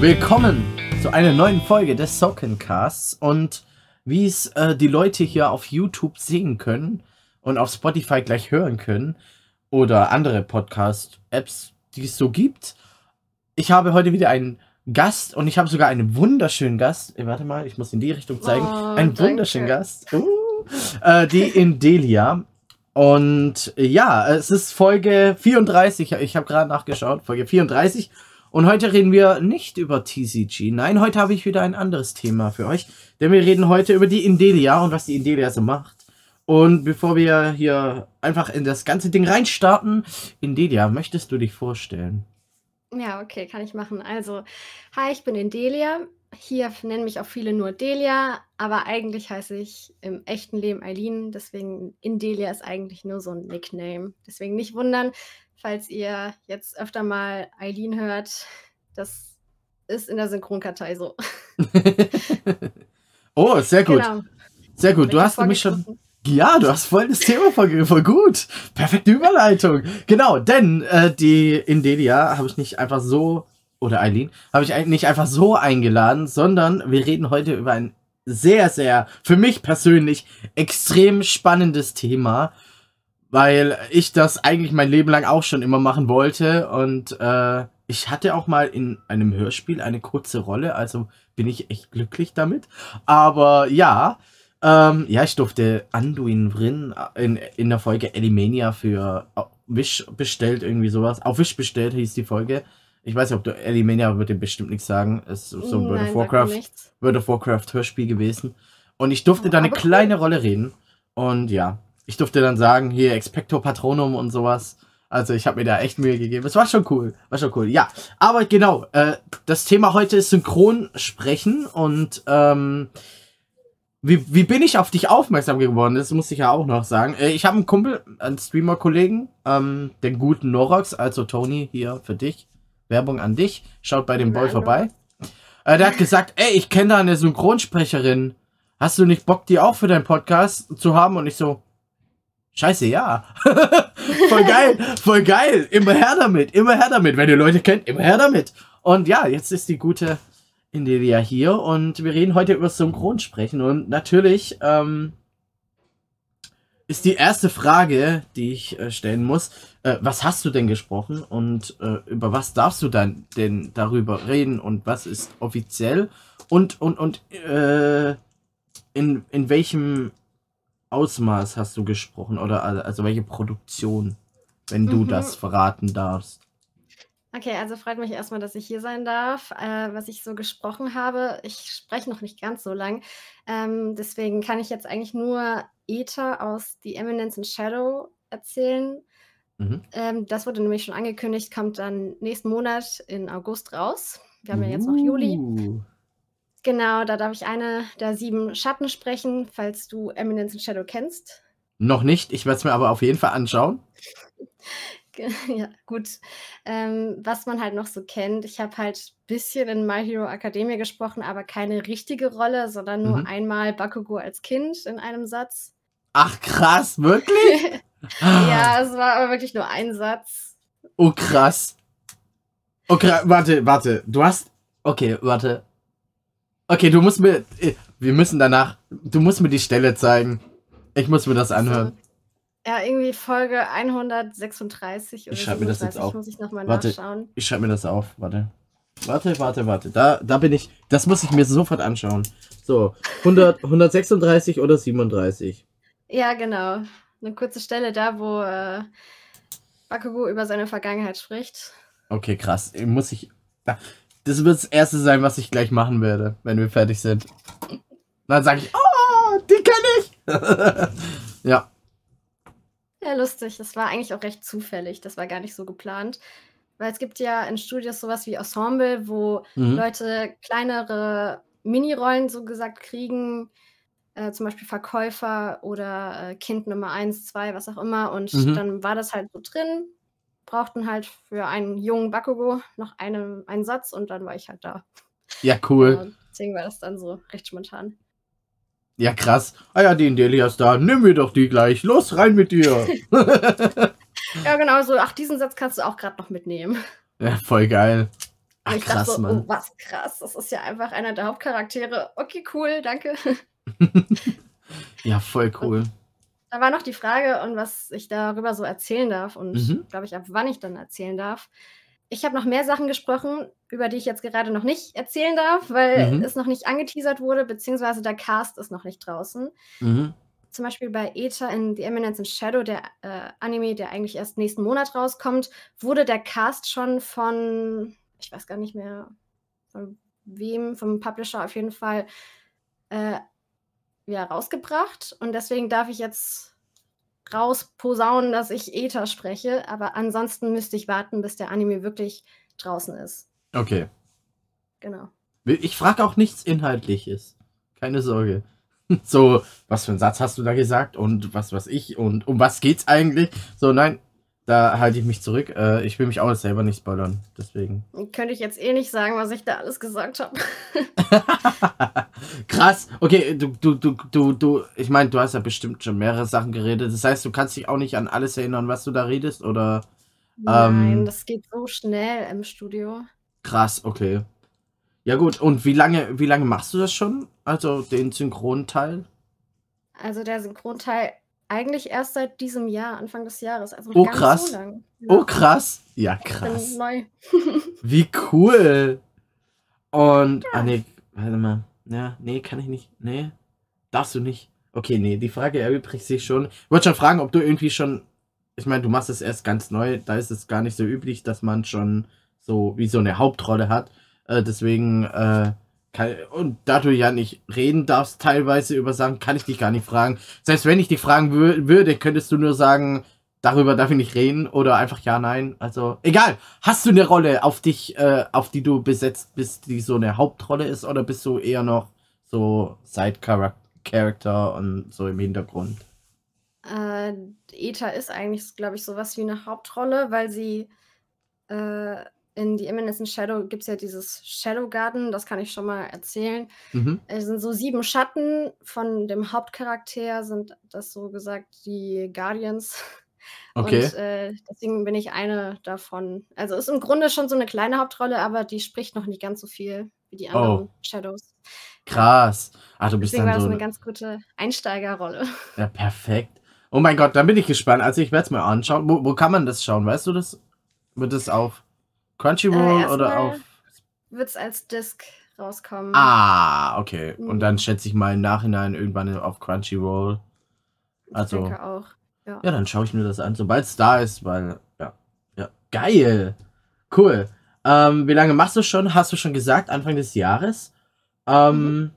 Willkommen zu einer neuen Folge des Sockencasts und wie es äh, die Leute hier auf YouTube sehen können und auf Spotify gleich hören können oder andere Podcast-Apps, die es so gibt. Ich habe heute wieder einen Gast und ich habe sogar einen wunderschönen Gast. Äh, warte mal, ich muss in die Richtung zeigen. Oh, einen wunderschönen Gast. Uh, äh, die Indelia. Und äh, ja, es ist Folge 34. Ich habe gerade nachgeschaut. Folge 34. Und heute reden wir nicht über TCG. Nein, heute habe ich wieder ein anderes Thema für euch. Denn wir reden heute über die Indelia und was die Indelia so macht. Und bevor wir hier einfach in das ganze Ding reinstarten, Indelia, möchtest du dich vorstellen? Ja, okay, kann ich machen. Also, hi, ich bin Indelia. Hier nennen mich auch viele nur Delia, aber eigentlich heiße ich im echten Leben Eileen. Deswegen Indelia ist eigentlich nur so ein Nickname. Deswegen nicht wundern, falls ihr jetzt öfter mal Eileen hört. Das ist in der Synchronkartei so. oh, sehr gut. Genau. Sehr gut. Du hast nämlich schon. Ja, du hast voll das Thema voll, gut. Perfekte Überleitung. Genau, denn äh, die Indelia habe ich nicht einfach so, oder Eileen, habe ich nicht einfach so eingeladen, sondern wir reden heute über ein sehr, sehr, für mich persönlich, extrem spannendes Thema, weil ich das eigentlich mein Leben lang auch schon immer machen wollte und äh, ich hatte auch mal in einem Hörspiel eine kurze Rolle, also bin ich echt glücklich damit. Aber ja, ähm, ja, ich durfte Anduin Vrin in, in der Folge Elimania für äh, Wish bestellt, irgendwie sowas. Auf Wish bestellt hieß die Folge. Ich weiß nicht, ob du Elimania würde bestimmt nichts sagen. Es ist so ein World of Warcraft. World of Warcraft Hörspiel gewesen. Und ich durfte Oh, da eine aber cool. kleine Rolle reden. Und ja, ich durfte dann sagen, hier Expecto Patronum und sowas. Also ich habe mir da echt Mühe gegeben. Es war schon cool. War schon cool. Ja, aber genau, äh, das Thema heute ist Synchronsprechen und ähm, wie, wie bin ich auf dich aufmerksam geworden? Das muss ich ja auch noch sagen. Äh, ich habe einen Kumpel, einen Streamer-Kollegen, ähm, den guten Norox, also Tony, hier für dich. Werbung an dich. Schaut bei dem Boy vorbei. Äh, der hat gesagt, ey, ich kenne da eine Synchronsprecherin. Hast du nicht Bock, die auch für deinen Podcast zu haben? Und ich so, scheiße, ja. voll geil, voll geil. Immer her damit, immer her damit. Wenn ihr Leute kennt, immer her damit. Und ja, jetzt ist die gute Indelia hier und wir reden heute über Synchronsprechen. Und natürlich ähm, ist die erste Frage, die ich äh, stellen muss, äh, was hast du denn gesprochen und äh, über was darfst du dann denn darüber reden und was ist offiziell und und und äh, in, in welchem Ausmaß hast du gesprochen oder also, welche Produktion, wenn du Mhm. das verraten darfst? Okay, also freut mich erstmal, dass ich hier sein darf. Äh, was ich so gesprochen habe, ich spreche noch nicht ganz so lang. Ähm, deswegen kann ich jetzt eigentlich nur Ether aus The Eminence in Shadow erzählen. Mhm. Ähm, das wurde nämlich schon angekündigt, kommt dann nächsten Monat in August raus. Wir haben ja jetzt noch Juli. Uh. Genau, da darf ich eine der sieben Schatten sprechen, falls du Eminence in Shadow kennst. Noch nicht, ich werde es mir aber auf jeden Fall anschauen. Ja, gut. Ähm, was man halt noch so kennt, ich habe halt ein bisschen in My Hero Academia gesprochen, aber keine richtige Rolle, sondern nur Mhm. einmal Bakugo als Kind in einem Satz. Ach krass, wirklich? ja, es war aber wirklich nur ein Satz. Oh krass. Okay, warte, warte. Du hast. Okay, warte. Okay, du musst mir. äh, Wir müssen danach. Du musst mir die Stelle zeigen. Ich muss mir das anhören. Ja, irgendwie Folge 136 oder Ich schreib mir das jetzt 37, auf. muss ich nochmal Warte. nachschauen. Ich schreibe mir das auf. Warte. Warte, warte, warte. Da, da bin ich. Das muss ich mir sofort anschauen. So, 100, 136 oder 37. Ja, genau. Eine kurze Stelle da, wo äh, Bakugo über seine Vergangenheit spricht. Okay, krass. Muss ich. Das wird das erste sein, was ich gleich machen werde, wenn wir fertig sind. Dann sage ich, oh, die kenne ich. ja. Ja, lustig. Das war eigentlich auch recht zufällig. Das war gar nicht so geplant. Weil es gibt ja in Studios sowas wie Ensemble, wo Mhm. Leute kleinere Minirollen so gesagt kriegen. Äh, zum Beispiel Verkäufer oder äh, Kind Nummer 1, 2, was auch immer. Und Mhm. dann war das halt so drin. Brauchten halt für einen jungen Bakugo noch einen, einen Satz und dann war ich halt da. Ja, cool. Deswegen war das dann so recht spontan. Ja, krass. Ah ja, die Indelia ist da. Nimm mir doch die gleich. Los, rein mit dir. Ja, genau so. Ach, diesen Satz kannst du auch gerade noch mitnehmen. ja, voll geil. Und ich krass, dachte so, Mann. oh, was krass, das ist ja einfach einer der Hauptcharaktere. Okay, cool, danke. ja, voll cool. Und da war noch die Frage, und was ich darüber so erzählen darf und mhm. glaube ich, ab wann ich dann erzählen darf. Ich habe noch mehr Sachen gesprochen, über die ich jetzt gerade noch nicht erzählen darf, weil mhm. es noch nicht angeteasert wurde, beziehungsweise der Cast ist noch nicht draußen. Mhm. Zum Beispiel bei Eta in The Eminence in Shadow, der äh, Anime, der eigentlich erst nächsten Monat rauskommt, wurde der Cast schon von, ich weiß gar nicht mehr, von wem, vom Publisher auf jeden Fall, äh, ja, rausgebracht. Und deswegen darf ich jetzt rausposaunen, dass ich Ether spreche. Aber ansonsten müsste ich warten, bis der Anime wirklich draußen ist. Okay. Genau. Ich frage auch nichts Inhaltliches. Keine Sorge. So, was für einen Satz hast du da gesagt und was was ich und um was geht's eigentlich? So, nein, da halte ich mich zurück. Äh, ich will mich auch selber nicht spoilern. Deswegen. Könnte ich jetzt eh nicht sagen, was ich da alles gesagt habe. Krass. Okay, du, du, du, du, du, ich meine, du hast ja bestimmt schon mehrere Sachen geredet. Das heißt, du kannst dich auch nicht an alles erinnern, was du da redest, oder? Nein, ähm, das geht so schnell im Studio. Krass, okay. Ja gut, und wie lange, wie lange machst du das schon? Also den Synchronteil? Also der Synchronteil eigentlich erst seit diesem Jahr, Anfang des Jahres. Also oh, krass. So lang. Ja. Oh, krass. Ja, krass. Bin neu. Wie cool. Und, ja. ah, nee, warte mal. Ja, nee, kann ich nicht. Nee, darfst du nicht. Okay, nee, die Frage erübrigt sich schon. Ich wollte schon fragen, ob du irgendwie schon, ich meine, du machst es erst ganz neu, da ist es gar nicht so üblich, dass man schon so wie so eine Hauptrolle hat. Äh, deswegen, äh, und da du ja nicht reden darfst, teilweise über Sachen, kann ich dich gar nicht fragen. Selbst wenn ich dich fragen würde, könntest du nur sagen, darüber darf ich nicht reden oder einfach ja, nein. Also, egal. Hast du eine Rolle auf dich, äh, auf die du besetzt bist, die so eine Hauptrolle ist oder bist du eher noch so Side-Character und so im Hintergrund? Äh, Eta ist eigentlich, glaube ich, sowas wie eine Hauptrolle, weil sie äh, in The Eminence in Shadow gibt es ja dieses Shadow Garden, das kann ich schon mal erzählen. Mhm. Es sind so sieben Schatten von dem Hauptcharakter, sind das so gesagt die Guardians. Okay. Und äh, deswegen bin ich eine davon. Also ist im Grunde schon so eine kleine Hauptrolle, aber die spricht noch nicht ganz so viel wie die anderen oh. Shadows. Krass. Ach, du bist deswegen dann war so das eine ganz gute Einsteigerrolle. Ja, perfekt. Oh mein Gott, dann bin ich gespannt. Also ich werde es mir anschauen. Wo, wo kann man das schauen? Weißt du das? Wird es auf Crunchyroll äh, oder auf. Wird es als Disc rauskommen. Ah, okay. Mhm. Und dann schätze ich mal im Nachhinein irgendwann auf Crunchyroll. Also. Ich denke auch. Ja, ja dann schaue ich mir das an, sobald es da ist, weil. Ja. Ja. Geil. Cool. Ähm, wie lange machst du schon? Hast du schon gesagt, Anfang des Jahres? Ähm, mhm.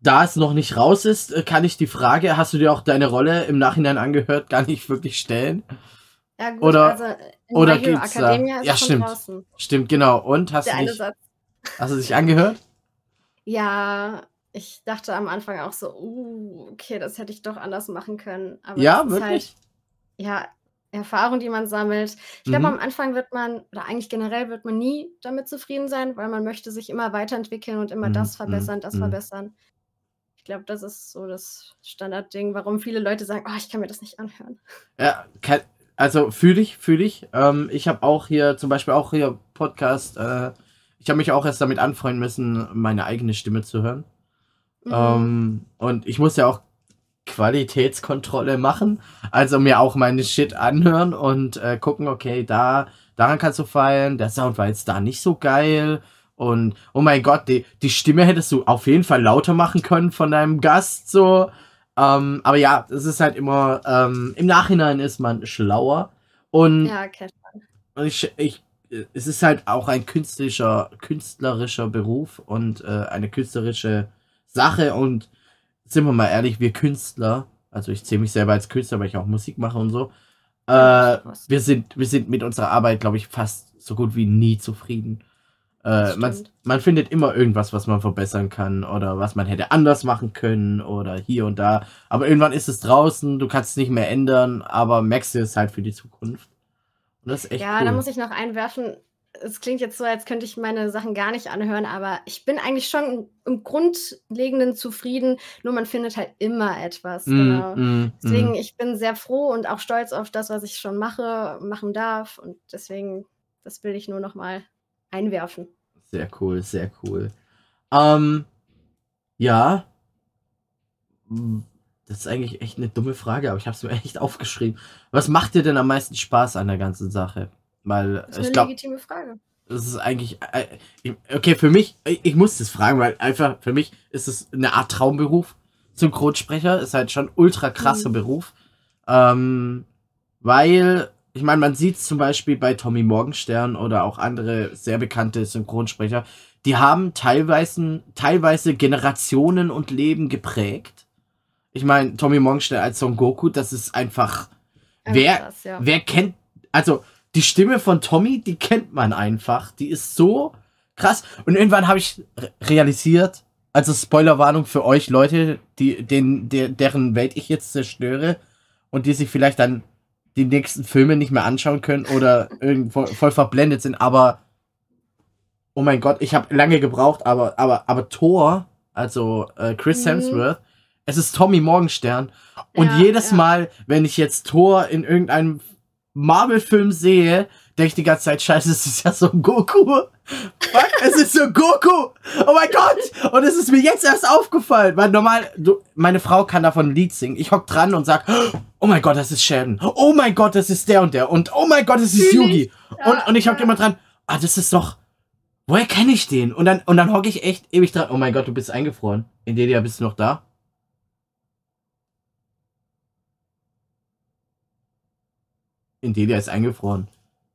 Da es noch nicht raus ist, äh, kann ich die Frage, hast du dir auch deine Rolle im Nachhinein angehört, gar nicht wirklich stellen? Ja, gut, oder also oder My Hero Academia ist ja, stimmt. draußen. Stimmt, genau. Und hast Der du dich, hast du dich angehört? Ja, ich dachte am Anfang auch so, uh, okay, das hätte ich doch anders machen können. Aber ja, wirklich? Halt, ja, Erfahrung, die man sammelt. Ich glaube, mhm. am Anfang wird man, oder eigentlich generell wird man nie damit zufrieden sein, weil man möchte sich immer weiterentwickeln und immer mhm. das verbessern, das mhm. verbessern. Ich glaube, das ist so das Standardding, warum viele Leute sagen, oh, ich kann mir das nicht anhören. Ja, kann, also fühle ich, fühle ich. Ähm, ich habe auch hier zum Beispiel auch hier Podcast. Äh, ich habe mich auch erst damit anfreunden müssen, meine eigene Stimme zu hören. Mhm. Ähm, und ich muss ja auch Qualitätskontrolle machen, also mir auch meine Shit anhören und äh, gucken, okay, da daran kannst du feilen. Der Sound war jetzt da nicht so geil. Und oh mein Gott, die, die Stimme hättest du auf jeden Fall lauter machen können von deinem Gast so. Ähm, aber ja, es ist halt immer, ähm, im Nachhinein ist man schlauer. Und, ja. Und ich, ich, es ist halt auch ein künstlerischer, künstlerischer Beruf und äh, eine künstlerische Sache. Und sind wir mal ehrlich, wir Künstler, also ich zähle mich selber als Künstler, weil ich auch Musik mache und so, äh, wir, sind, wir sind mit unserer Arbeit, glaube ich, fast so gut wie nie zufrieden. Äh, man, man findet immer irgendwas, was man verbessern kann oder was man hätte anders machen können oder hier und da. Aber irgendwann ist es draußen, du kannst es nicht mehr ändern, aber merkst du es halt für die Zukunft. Und das ist echt Ja, cool. da muss ich noch einwerfen. Es klingt jetzt so, als könnte ich meine Sachen gar nicht anhören, aber ich bin eigentlich schon im Grundlegenden zufrieden, nur man findet halt immer etwas. Mm, genau. Mm, deswegen, mm. ich bin sehr froh und auch stolz auf das, was ich schon mache, machen darf. Und deswegen, das will ich nur noch mal einwerfen. Sehr cool, sehr cool. Ähm, ja. Das ist eigentlich echt eine dumme Frage, aber ich habe es mir echt aufgeschrieben. Was macht dir denn am meisten Spaß an der ganzen Sache? Weil Das ist ich eine glaube, legitime Frage. das ist eigentlich. Äh, okay, für mich, ich, ich muss das fragen, weil einfach für mich ist es eine Art Traumberuf. Synchronsprecher ist halt schon ultra krasser Mhm. Beruf. Ähm, weil, ich meine, man sieht zum Beispiel bei Tommy Morgenstern oder auch andere sehr bekannte Synchronsprecher, die haben teilweise, teilweise Generationen und Leben geprägt. Ich meine, Tommy Morgenstern als Son Goku, das ist einfach. Einfach Wer, krass, ja. wer kennt, also die Stimme von Tommy, die kennt man einfach. Die ist so krass. Und irgendwann habe ich re- realisiert, also Spoilerwarnung für euch Leute, die, den, der, deren Welt ich jetzt zerstöre und die sich vielleicht dann die nächsten Filme nicht mehr anschauen können oder irgendwo voll verblendet sind, aber oh mein Gott, ich habe lange gebraucht, aber, aber, aber Thor, also äh, Chris Mhm. Hemsworth, es ist Tommy Morgenstern und Ja, jedes ja. Mal, wenn ich jetzt Thor in irgendeinem Marvel-Film sehe, denke ich die ganze Zeit, scheiße, es ist ja so ein Goku. Fuck, es ist so Goku. Oh mein Gott. Und es ist mir jetzt erst aufgefallen. Weil normal, du, meine Frau kann davon ein Lied singen. Ich hock dran und sag, oh mein Gott, das ist Sheldon. Oh mein Gott, das ist der und der. Und oh mein Gott, das ist Fühl Yugi. Und, und ich hock immer dran, ah, das ist doch, woher kenne ich den? Und dann, und dann hocke ich echt ewig dran. Oh mein Gott, du bist eingefroren. Indelia, bist du noch da? Indelia ist eingefroren.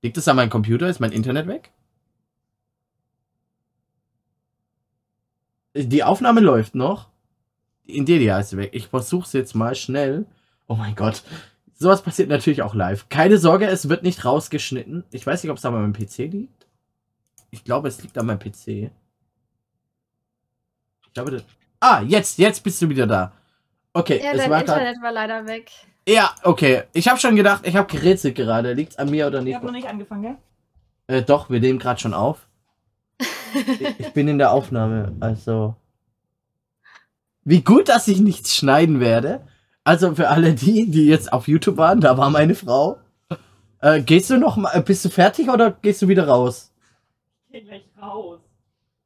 Liegt es an meinem Computer? Ist mein Internet weg? Die Aufnahme läuft noch. Indelia ist weg. Ich versuch's jetzt mal schnell. Oh mein Gott. Sowas passiert natürlich auch live. Keine Sorge, es wird nicht rausgeschnitten. Ich weiß nicht, ob es an meinem PC liegt. Ich glaube, es liegt an meinem PC. Ich glaube, das. Ah, jetzt, jetzt bist du wieder da. Okay, Ja, es dein war Internet war leider weg. Ja, okay. Ich habe schon gedacht, ich habe gerätselt gerade. Liegt's an mir oder Ich nicht? habe noch nicht angefangen, gell? Äh, doch, wir nehmen gerade schon auf. Ich, ich bin in der Aufnahme, also. Wie gut, dass ich nichts schneiden werde. Also für alle die, die jetzt auf YouTube waren, da war meine Frau. Äh, gehst du noch mal, bist du fertig oder gehst du wieder raus? Ich geh gleich raus.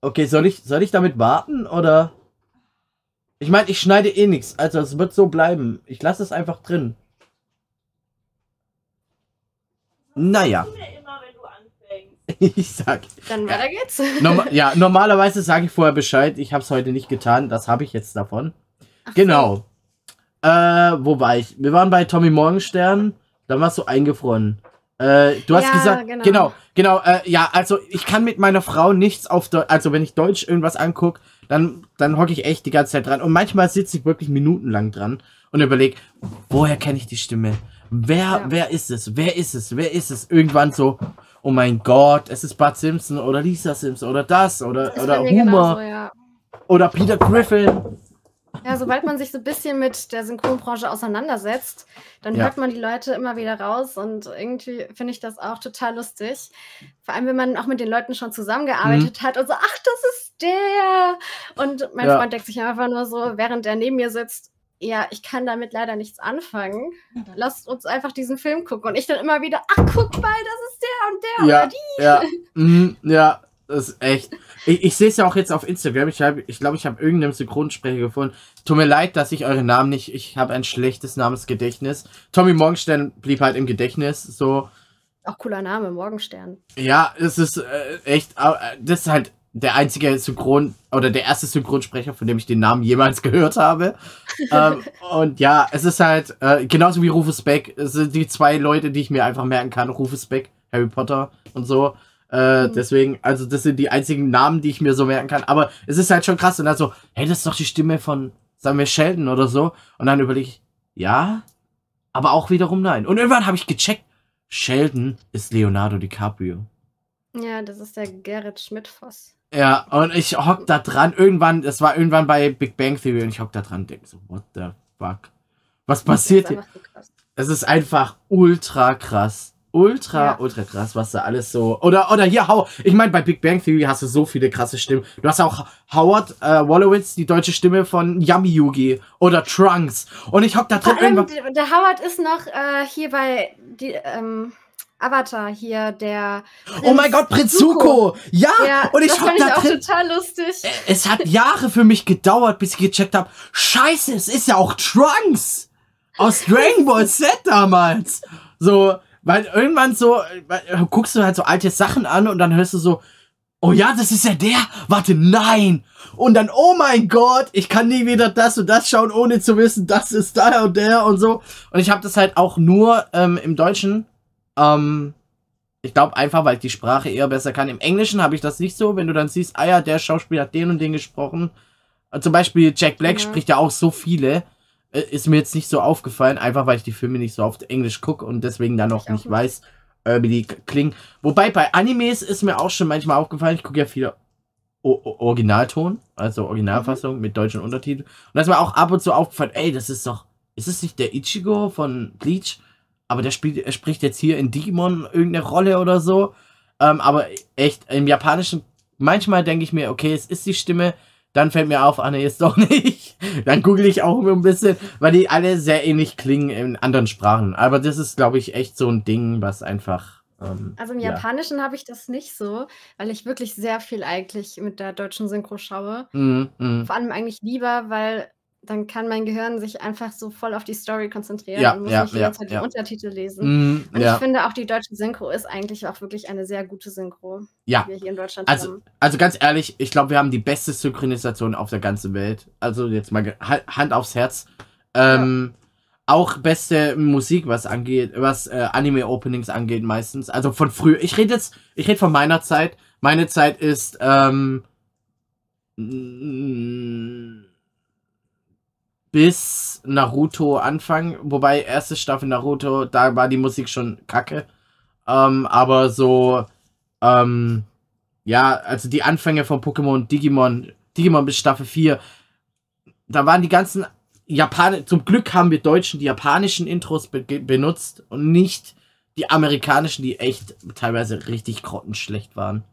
Okay, soll ich, soll ich damit warten oder? Ich meine, ich schneide eh nichts, also es wird so bleiben. Ich lasse es einfach drin. Naja, Tu mir immer, wenn du anfängst. ich sag. Dann Ja. weiter geht's. Norma ja, normalerweise sage ich vorher Bescheid. Ich habe es heute nicht getan. Das habe ich jetzt davon. Ach so. Genau. Äh, wo war ich? Wir waren bei Tommy Morgenstern. Dann warst du eingefroren. Äh, du hast Ja, gesagt, genau. genau, genau, äh, ja, also ich kann mit meiner Frau nichts auf Deutsch, also wenn ich Deutsch irgendwas angucke, dann, dann hocke ich echt die ganze Zeit dran. Und manchmal sitze ich wirklich minutenlang dran und überlege, woher kenne ich die Stimme? Wer, Ja. wer ist es? Wer ist es? Wer ist es? Irgendwann so, oh mein Gott, es ist Bud Simpson oder Lisa Simpson oder das oder, Ist oder genauso, ja. oder Peter Griffin. Ja, sobald man sich so ein bisschen mit der Synchronbranche auseinandersetzt, dann Ja. hört man die Leute immer wieder raus und irgendwie finde ich das auch total lustig. Vor allem, wenn man auch mit den Leuten schon zusammengearbeitet hat und so, ach, das ist der. Und mein Mhm. Ja. Freund denkt sich einfach nur so, während er neben mir sitzt, ja, ich kann damit leider nichts anfangen. Lasst uns einfach diesen Film gucken. Und ich dann immer wieder, ach, guck mal, das ist der und der Ja, oder die. ja, mhm, ja, das ist echt. Ich, ich sehe es ja auch jetzt auf Instagram. Ich glaube, ich, glaub, ich habe irgendeinen Synchronsprecher gefunden. Tut mir leid, dass ich eure Namen nicht. Ich habe ein schlechtes Namensgedächtnis. Tommy Morgenstern blieb halt im Gedächtnis. So, Auch cooler Name, Morgenstern. ja, es ist äh, echt. äh, Das ist halt der einzige Synchron oder der erste Synchronsprecher, von dem ich den Namen jemals gehört habe. ähm, und ja, es ist halt äh, genauso wie Rufus Beck. Es sind die zwei Leute, die ich mir einfach merken kann. Rufus Beck, Harry Potter und so. Äh, Mhm. Deswegen, also das sind die einzigen Namen, die ich mir so merken kann. Aber es ist halt schon krass. Und dann so, hey, das ist doch die Stimme von, sagen wir, Sheldon oder so. Und dann überlege ich, ja, aber auch wiederum nein. Und irgendwann habe ich gecheckt, Sheldon ist Leonardo DiCaprio. Ja, das ist der Gerrit Schmidt-Voss. Ja, und ich hock da dran, irgendwann, das war irgendwann bei Big Bang Theory und ich hock da dran und denke so, what the fuck? Was passiert hier? Es ist einfach ultra krass. Ultra, Ja. ultra krass, was da alles so. Oder, oder hier, Howard. Ich meine, bei Big Bang Theory hast du so viele krasse Stimmen. Du hast auch Howard äh, Wolowitz, die deutsche Stimme von Yummy Yugi. Oder Trunks. Und ich hock da Vor drin allem, der, der Howard ist noch äh, hier bei die, ähm, Avatar hier, der. Oh mein Gott, Prinz Zuko! Ja! Ja, und ich das fand ich da auch drin. total lustig. Es hat Jahre für mich gedauert, bis ich gecheckt habe. Scheiße, es ist ja auch Trunks aus Dragon Ball Z damals. So, weil irgendwann so, weil, äh, guckst du halt so alte Sachen an und dann hörst du so, oh ja, das ist ja der. Warte, nein. Und dann, oh mein Gott, ich kann nie wieder das und das schauen, ohne zu wissen, das ist der und der und so. Und ich habe das halt auch nur ähm, im Deutschen. Ähm, ich glaube einfach, weil ich die Sprache eher besser kann. Im Englischen habe ich das nicht so, wenn du dann siehst, ah ja, der Schauspieler hat den und den gesprochen. Äh, Zum Beispiel Jack Black Ja. spricht ja auch so viele. Äh, Ist mir jetzt nicht so aufgefallen, einfach weil ich die Filme nicht so auf Englisch gucke und deswegen dann noch Ich nicht nicht. weiß, äh, wie die klingen. Wobei bei Animes ist mir auch schon manchmal aufgefallen, ich gucke ja viele o Originalton, also Originalfassung mit deutschen Untertiteln. Und da ist mir auch ab und zu aufgefallen, ey, das ist doch, ist es nicht der Ichigo von Bleach? Aber der spielt, er spricht jetzt hier in Digimon irgendeine Rolle oder so. Ähm, aber echt, im Japanischen, manchmal denke ich mir, okay, es ist die Stimme. Dann fällt mir auf, ah nee, ist doch nicht. Dann google ich auch immer ein bisschen, weil die alle sehr ähnlich klingen in anderen Sprachen. Aber das ist, glaube ich, echt so ein Ding, was einfach. Ähm, Also im ja. Japanischen habe ich das nicht so, weil ich wirklich sehr viel eigentlich mit der deutschen Synchro schaue. Mm, mm. Vor allem eigentlich lieber, weil dann kann mein Gehirn sich einfach so voll auf die Story konzentrieren Ja, und muss ja, nicht die ja, die Untertitel lesen. Mm, Und ich finde auch die deutsche Synchro ist eigentlich auch wirklich eine sehr gute Synchro, Ja. die wir hier in Deutschland Also, haben. also ganz ehrlich, ich glaube, wir haben die beste Synchronisation auf der ganzen Welt. Also jetzt mal Hand aufs Herz. Ähm, Auch beste Musik, was angeht, was äh, Anime-Openings angeht, meistens. Also von früher. Ich rede jetzt, ich rede von meiner Zeit. Meine Zeit ist ähm, bis Naruto Anfang, wobei erste Staffel Naruto, da war die Musik schon kacke. Ähm, aber so, ähm, ja, also die Anfänge von Pokémon, Digimon, Digimon bis Staffel 4, da waren die ganzen Japan zum Glück haben wir Deutschen die japanischen Intros be benutzt und nicht die amerikanischen, die echt teilweise richtig grottenschlecht waren.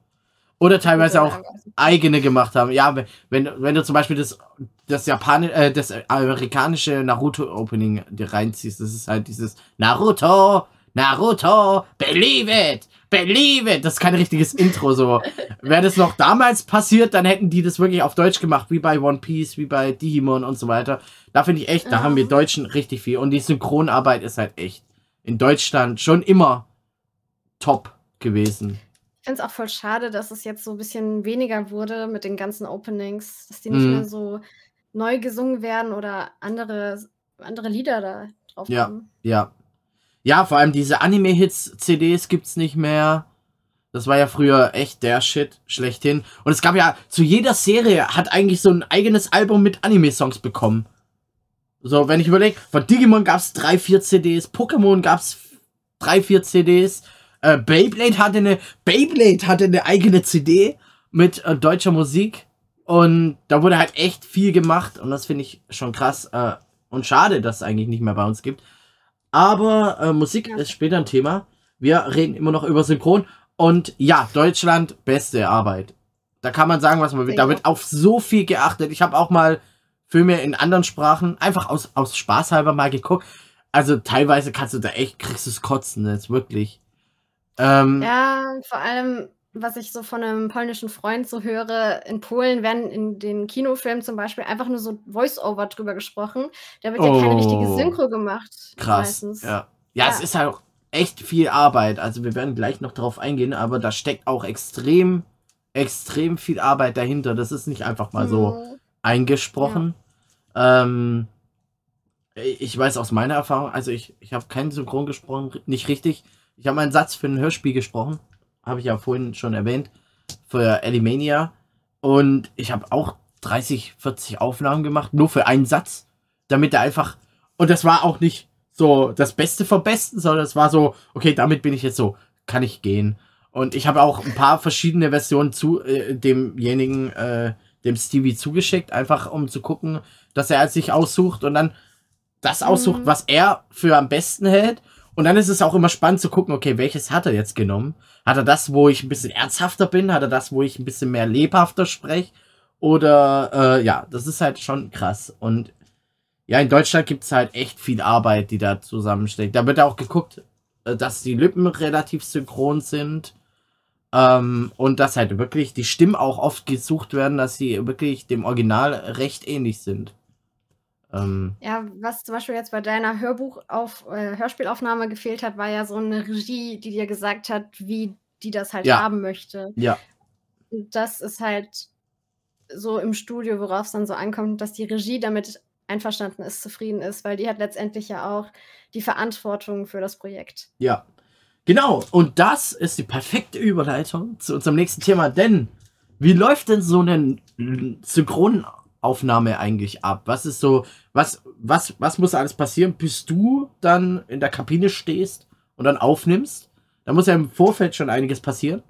Oder teilweise auch eigene gemacht haben. Ja, wenn- wenn, du zum Beispiel das, das Japan äh, das amerikanische Naruto-Opening dir reinziehst, das ist halt dieses Naruto, Naruto, believe it, believe it. Das ist kein richtiges Intro so. Wäre das noch damals passiert, dann hätten die das wirklich auf Deutsch gemacht, wie bei One Piece, wie bei Digimon und so weiter. Da finde ich echt, da Ja. haben wir Deutschen richtig viel. Und die Synchronarbeit ist halt echt in Deutschland schon immer top gewesen. Ich finde es auch voll schade, dass es jetzt so ein bisschen weniger wurde mit den ganzen Openings, dass die nicht Mhm. mehr so neu gesungen werden oder andere, andere Lieder da drauf Ja. kommen. Ja. Ja, vor allem diese Anime-Hits-CDs gibt's nicht mehr. Das war ja früher echt der Shit schlechthin. Und es gab ja, zu jeder Serie hat eigentlich so ein eigenes Album mit Anime-Songs bekommen. So, wenn ich überlege, von Digimon gab's drei, vier CDs, Pokémon gab's drei, vier CDs, äh, Beyblade hatte eine, Beyblade hatte eine eigene CD mit äh, deutscher Musik. Und da wurde halt echt viel gemacht. Und das finde ich schon krass. Äh, und schade, dass es eigentlich nicht mehr bei uns gibt. Aber äh, Musik Ja. ist später ein Thema. Wir reden immer noch über Synchron. Und ja, Deutschland, beste Arbeit. Da kann man sagen, was man will. Da wird auf so viel geachtet. Ich habe auch mal Filme in anderen Sprachen einfach aus, aus Spaß halber mal geguckt. Also teilweise kannst du da echt, kriegst du es kotzen, jetzt wirklich. Ähm, Ja, vor allem, was ich so von einem polnischen Freund so höre, in Polen werden in den Kinofilmen zum Beispiel einfach nur so Voice-Over drüber gesprochen. Da wird ja keine richtige Oh. Synchro gemacht. Krass. Meistens. Ja. ja, es Ja. ist halt auch echt viel Arbeit. Also wir werden gleich noch drauf eingehen, aber da steckt auch extrem, extrem viel Arbeit dahinter. Das ist nicht einfach mal so Mhm. eingesprochen. Ähm, ich weiß aus meiner Erfahrung, also ich, ich habe keinen Synchron gesprochen, nicht richtig. Ich habe einen Satz für ein Hörspiel gesprochen, habe ich ja vorhin schon erwähnt, für Elimania. Und ich habe auch 30, 40 Aufnahmen gemacht, nur für einen Satz, damit er einfach. Und das war auch nicht so das Beste vom Besten, sondern es war so, okay, damit bin ich jetzt so, kann ich gehen. Und ich habe auch ein paar verschiedene Versionen zu äh, demjenigen, äh, dem Stevie zugeschickt, einfach um zu gucken, dass er sich aussucht und dann das aussucht, Mhm. was er für am besten hält. Und dann ist es auch immer spannend zu gucken, okay, welches hat er jetzt genommen? Hat er das, wo ich ein bisschen ernsthafter bin? Hat er das, wo ich ein bisschen mehr lebhafter spreche? Oder, äh, ja, das ist halt schon krass. Und ja, in Deutschland gibt es halt echt viel Arbeit, die da zusammensteckt. Da wird auch geguckt, äh, dass die Lippen relativ synchron sind. Ähm, und dass halt wirklich die Stimmen auch oft gesucht werden, dass sie wirklich dem Original recht ähnlich sind. Ähm, Ja, was zum Beispiel jetzt bei deiner Hörbuch auf, äh, Hörspielaufnahme gefehlt hat, war ja so eine Regie, die dir gesagt hat, wie die das halt Ja. haben möchte. ja, Und das ist halt so im Studio, worauf es dann so ankommt, dass die Regie damit einverstanden ist, zufrieden ist, weil die hat letztendlich ja auch die Verantwortung für das Projekt. ja. Genau, und das ist die perfekte Überleitung zu unserem nächsten Thema, denn wie läuft denn so eine Synchronaufnahme eigentlich ab? Was ist so, was, was, was muss alles passieren, bis du dann in der Kabine stehst und dann aufnimmst? Da muss ja im Vorfeld schon einiges passieren,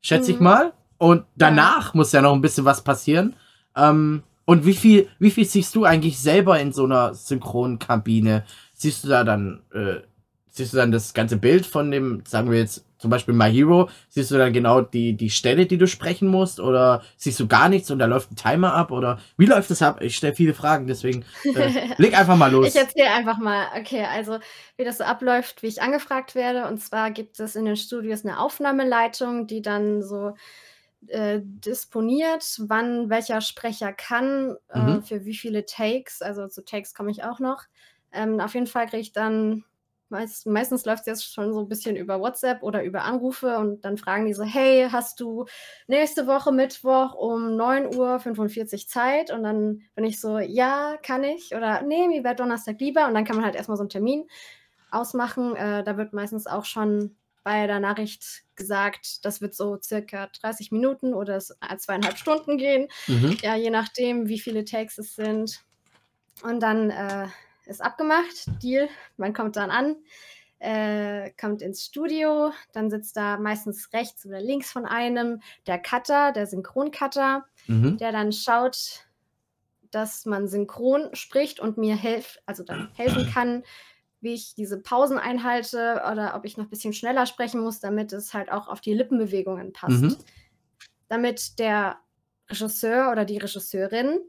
schätze ich Mhm. mal. Und danach muss ja noch ein bisschen was passieren. Ähm, und wie viel, wie viel siehst du eigentlich selber in so einer Synchronkabine? Siehst du da dann, äh, siehst du dann das ganze Bild von dem, sagen wir jetzt zum Beispiel My Hero, siehst du dann genau die, die Stelle, die du sprechen musst? Oder siehst du gar nichts und da läuft ein Timer ab? Oder wie läuft das ab? Ich stelle viele Fragen, deswegen äh, leg einfach mal los. Ich erzähle einfach mal, okay, also wie das so abläuft, wie ich angefragt werde. Und zwar gibt es in den Studios eine Aufnahmeleitung, die dann so äh, disponiert, wann welcher Sprecher kann, äh, Mhm. für wie viele Takes. Also zu Takes komme ich auch noch. Ähm, auf jeden Fall kriege ich dann, meist, meistens läuft es jetzt schon so ein bisschen über WhatsApp oder über Anrufe und dann fragen die so, hey, hast du nächste Woche Mittwoch um 9.45 Uhr Zeit? Und dann bin ich so, ja, kann ich. Oder nee, mir wäre Donnerstag lieber. Und dann kann man halt erstmal so einen Termin ausmachen. Äh, da wird meistens auch schon bei der Nachricht gesagt, das wird so circa 30 Minuten oder äh, zweieinhalb Stunden gehen. Mhm. Ja, je nachdem, wie viele Takes es sind. Und dann äh, ist abgemacht, Deal, man kommt dann an, äh, kommt ins Studio, dann sitzt da meistens rechts oder links von einem der Cutter, der Synchroncutter, Mhm. der dann schaut, dass man synchron spricht und mir helft, also dann helfen kann, wie ich diese Pausen einhalte oder ob ich noch ein bisschen schneller sprechen muss, damit es halt auch auf die Lippenbewegungen passt. Mhm. Damit der Regisseur oder die Regisseurin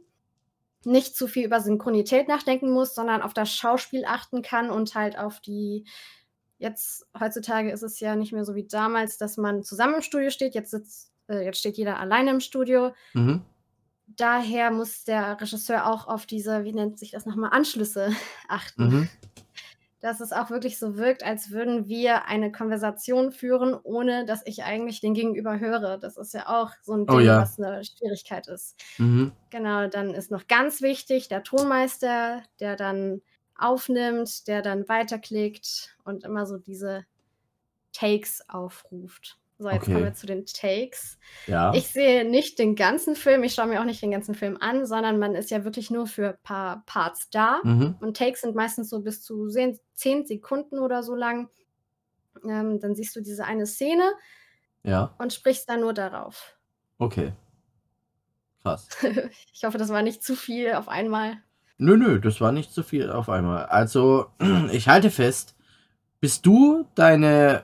nicht zu viel über Synchronität nachdenken muss, sondern auf das Schauspiel achten kann und halt auf die. Jetzt, heutzutage ist es ja nicht mehr so wie damals, dass man zusammen im Studio steht. Jetzt, sitzt, äh, jetzt steht jeder alleine im Studio. Mhm. Daher muss der Regisseur auch auf diese, wie nennt sich das nochmal, Anschlüsse achten. Mhm. Dass es auch wirklich so wirkt, als würden wir eine Konversation führen, ohne dass ich eigentlich den Gegenüber höre. Das ist ja auch so ein Ding, Oh ja. was eine Schwierigkeit ist. Mhm. Genau, dann ist noch ganz wichtig der Tonmeister, der dann aufnimmt, der dann weiterklickt und immer so diese Takes aufruft. So, jetzt Okay. kommen wir zu den Takes. Ja. Ich sehe nicht den ganzen Film, ich schaue mir auch nicht den ganzen Film an, sondern man ist ja wirklich nur für ein paar Parts da. Mhm. Und Takes sind meistens so bis zu 10 10 Sekunden oder so lang. Ähm, dann siehst du diese eine Szene Ja. und sprichst dann nur darauf. Okay. Krass. ich hoffe, das war nicht zu viel auf einmal. Nö, nö, das war nicht zu viel auf einmal. Also, ich halte fest, bis du deine,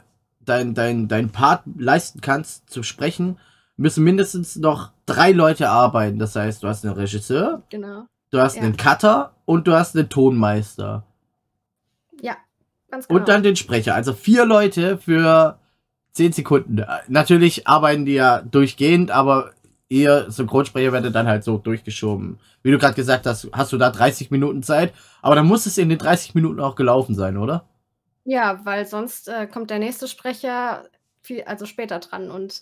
dein, dein, dein Part leisten kannst zu sprechen, müssen mindestens noch drei Leute arbeiten. Das heißt, du hast einen Regisseur, Genau. du hast Ja. einen Cutter und du hast einen Tonmeister. Ja, ganz genau. Und dann den Sprecher. Also vier Leute für zehn Sekunden. Natürlich arbeiten die ja durchgehend, aber ihr Synchronsprecher werdet dann halt so durchgeschoben. Wie du gerade gesagt hast, hast du da 30 Minuten Zeit, aber dann muss es in den 30 Minuten auch gelaufen sein, oder? Ja, weil sonst äh, kommt der nächste Sprecher viel, also später dran und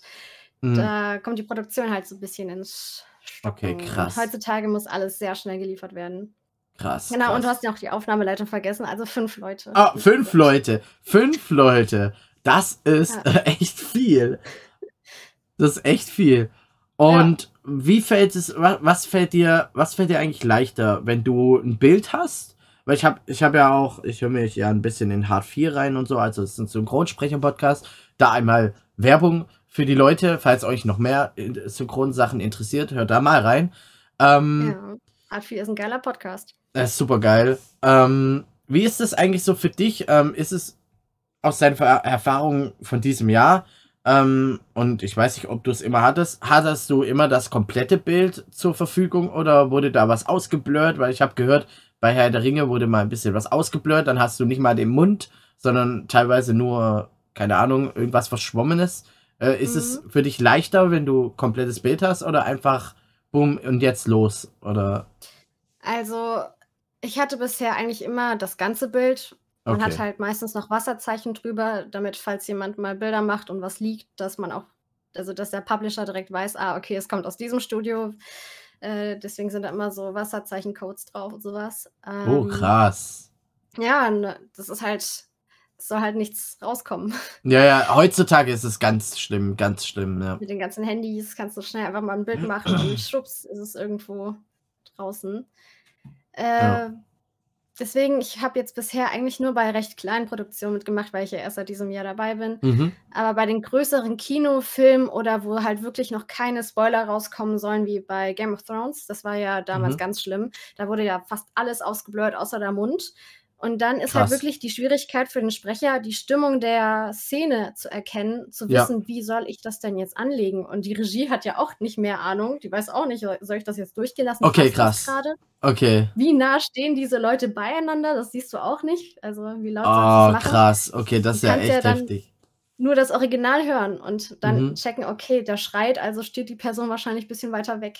Mhm. da kommt die Produktion halt so ein bisschen ins Okay, Stocken. krass. Heutzutage muss alles sehr schnell geliefert werden. Krass. Genau, und du hast ja auch die Aufnahmeleitung vergessen, also fünf Leute. Ah, fünf Leute. Fünf Leute. Das ist Ja. echt viel. Das ist echt viel. Und wie fällt es, wa- was fällt dir, was fällt dir eigentlich leichter, wenn du ein Bild hast? Weil ich habe ich hab ja auch, ich höre mich ja ein bisschen in Hard 4 rein und so, also es ist ein Synchronsprecher-Podcast. Da einmal Werbung für die Leute, falls euch noch mehr in- Synchronsachen interessiert, hört da mal rein. Ähm, Ja. Art 4 ist ein geiler Podcast. das ist super geil. Ähm, wie ist das eigentlich so für dich? Ähm, ist es aus deinen Erfahrungen von diesem Jahr? Ähm, und ich weiß nicht, ob du es immer hattest. Hattest du immer das komplette Bild zur Verfügung oder wurde da was ausgeblurrt? Weil ich habe gehört, bei Herr der Ringe wurde mal ein bisschen was ausgeblurrt. Dann hast du nicht mal den Mund sondern teilweise nur, keine Ahnung, irgendwas Verschwommenes. Äh, ist es Mhm. für dich leichter, wenn du komplettes Bild hast oder einfach bumm und jetzt los? Oder Also, ich hatte bisher eigentlich immer das ganze Bild. Man hat okay. halt meistens noch Wasserzeichen drüber, damit, falls jemand mal Bilder macht und was liegt, dass man auch, also dass der Publisher direkt weiß, ah, okay, es kommt aus diesem Studio. Äh, deswegen sind da immer so Wasserzeichen-Codes drauf und sowas. Oh, Ähm, krass. ja, das ist halt, es soll halt nichts rauskommen. Ja, ja, heutzutage ist es ganz schlimm, ganz schlimm, ja. Mit den ganzen Handys kannst du schnell einfach mal ein Bild machen und schwupps ist es irgendwo draußen. Äh, Ja. Deswegen, ich habe jetzt bisher eigentlich nur bei recht kleinen Produktionen mitgemacht, weil ich ja erst seit diesem Jahr dabei bin. Mhm. Aber bei den größeren Kinofilmen oder wo halt wirklich noch keine Spoiler rauskommen sollen, wie bei Game of Thrones, das war ja damals Mhm. ganz schlimm. Da wurde ja fast alles ausgeblurrt, außer der Mund. Und dann ist halt Krass. wirklich die Schwierigkeit für den Sprecher, die Stimmung der Szene zu erkennen, zu Ja. wissen, wie soll ich das denn jetzt anlegen? Und die Regie hat ja auch nicht mehr Ahnung. Die weiß auch nicht, soll ich das jetzt durchgehen lassen? Okay, krass. gerade? Okay. Wie nah stehen diese Leute beieinander? Das siehst du auch nicht. Also, wie laut Oh, soll es machen? krass. Okay, das ist ja ja echt dann heftig. nur das Original hören und dann Mhm. checken, okay, der schreit, also steht die Person wahrscheinlich ein bisschen weiter weg.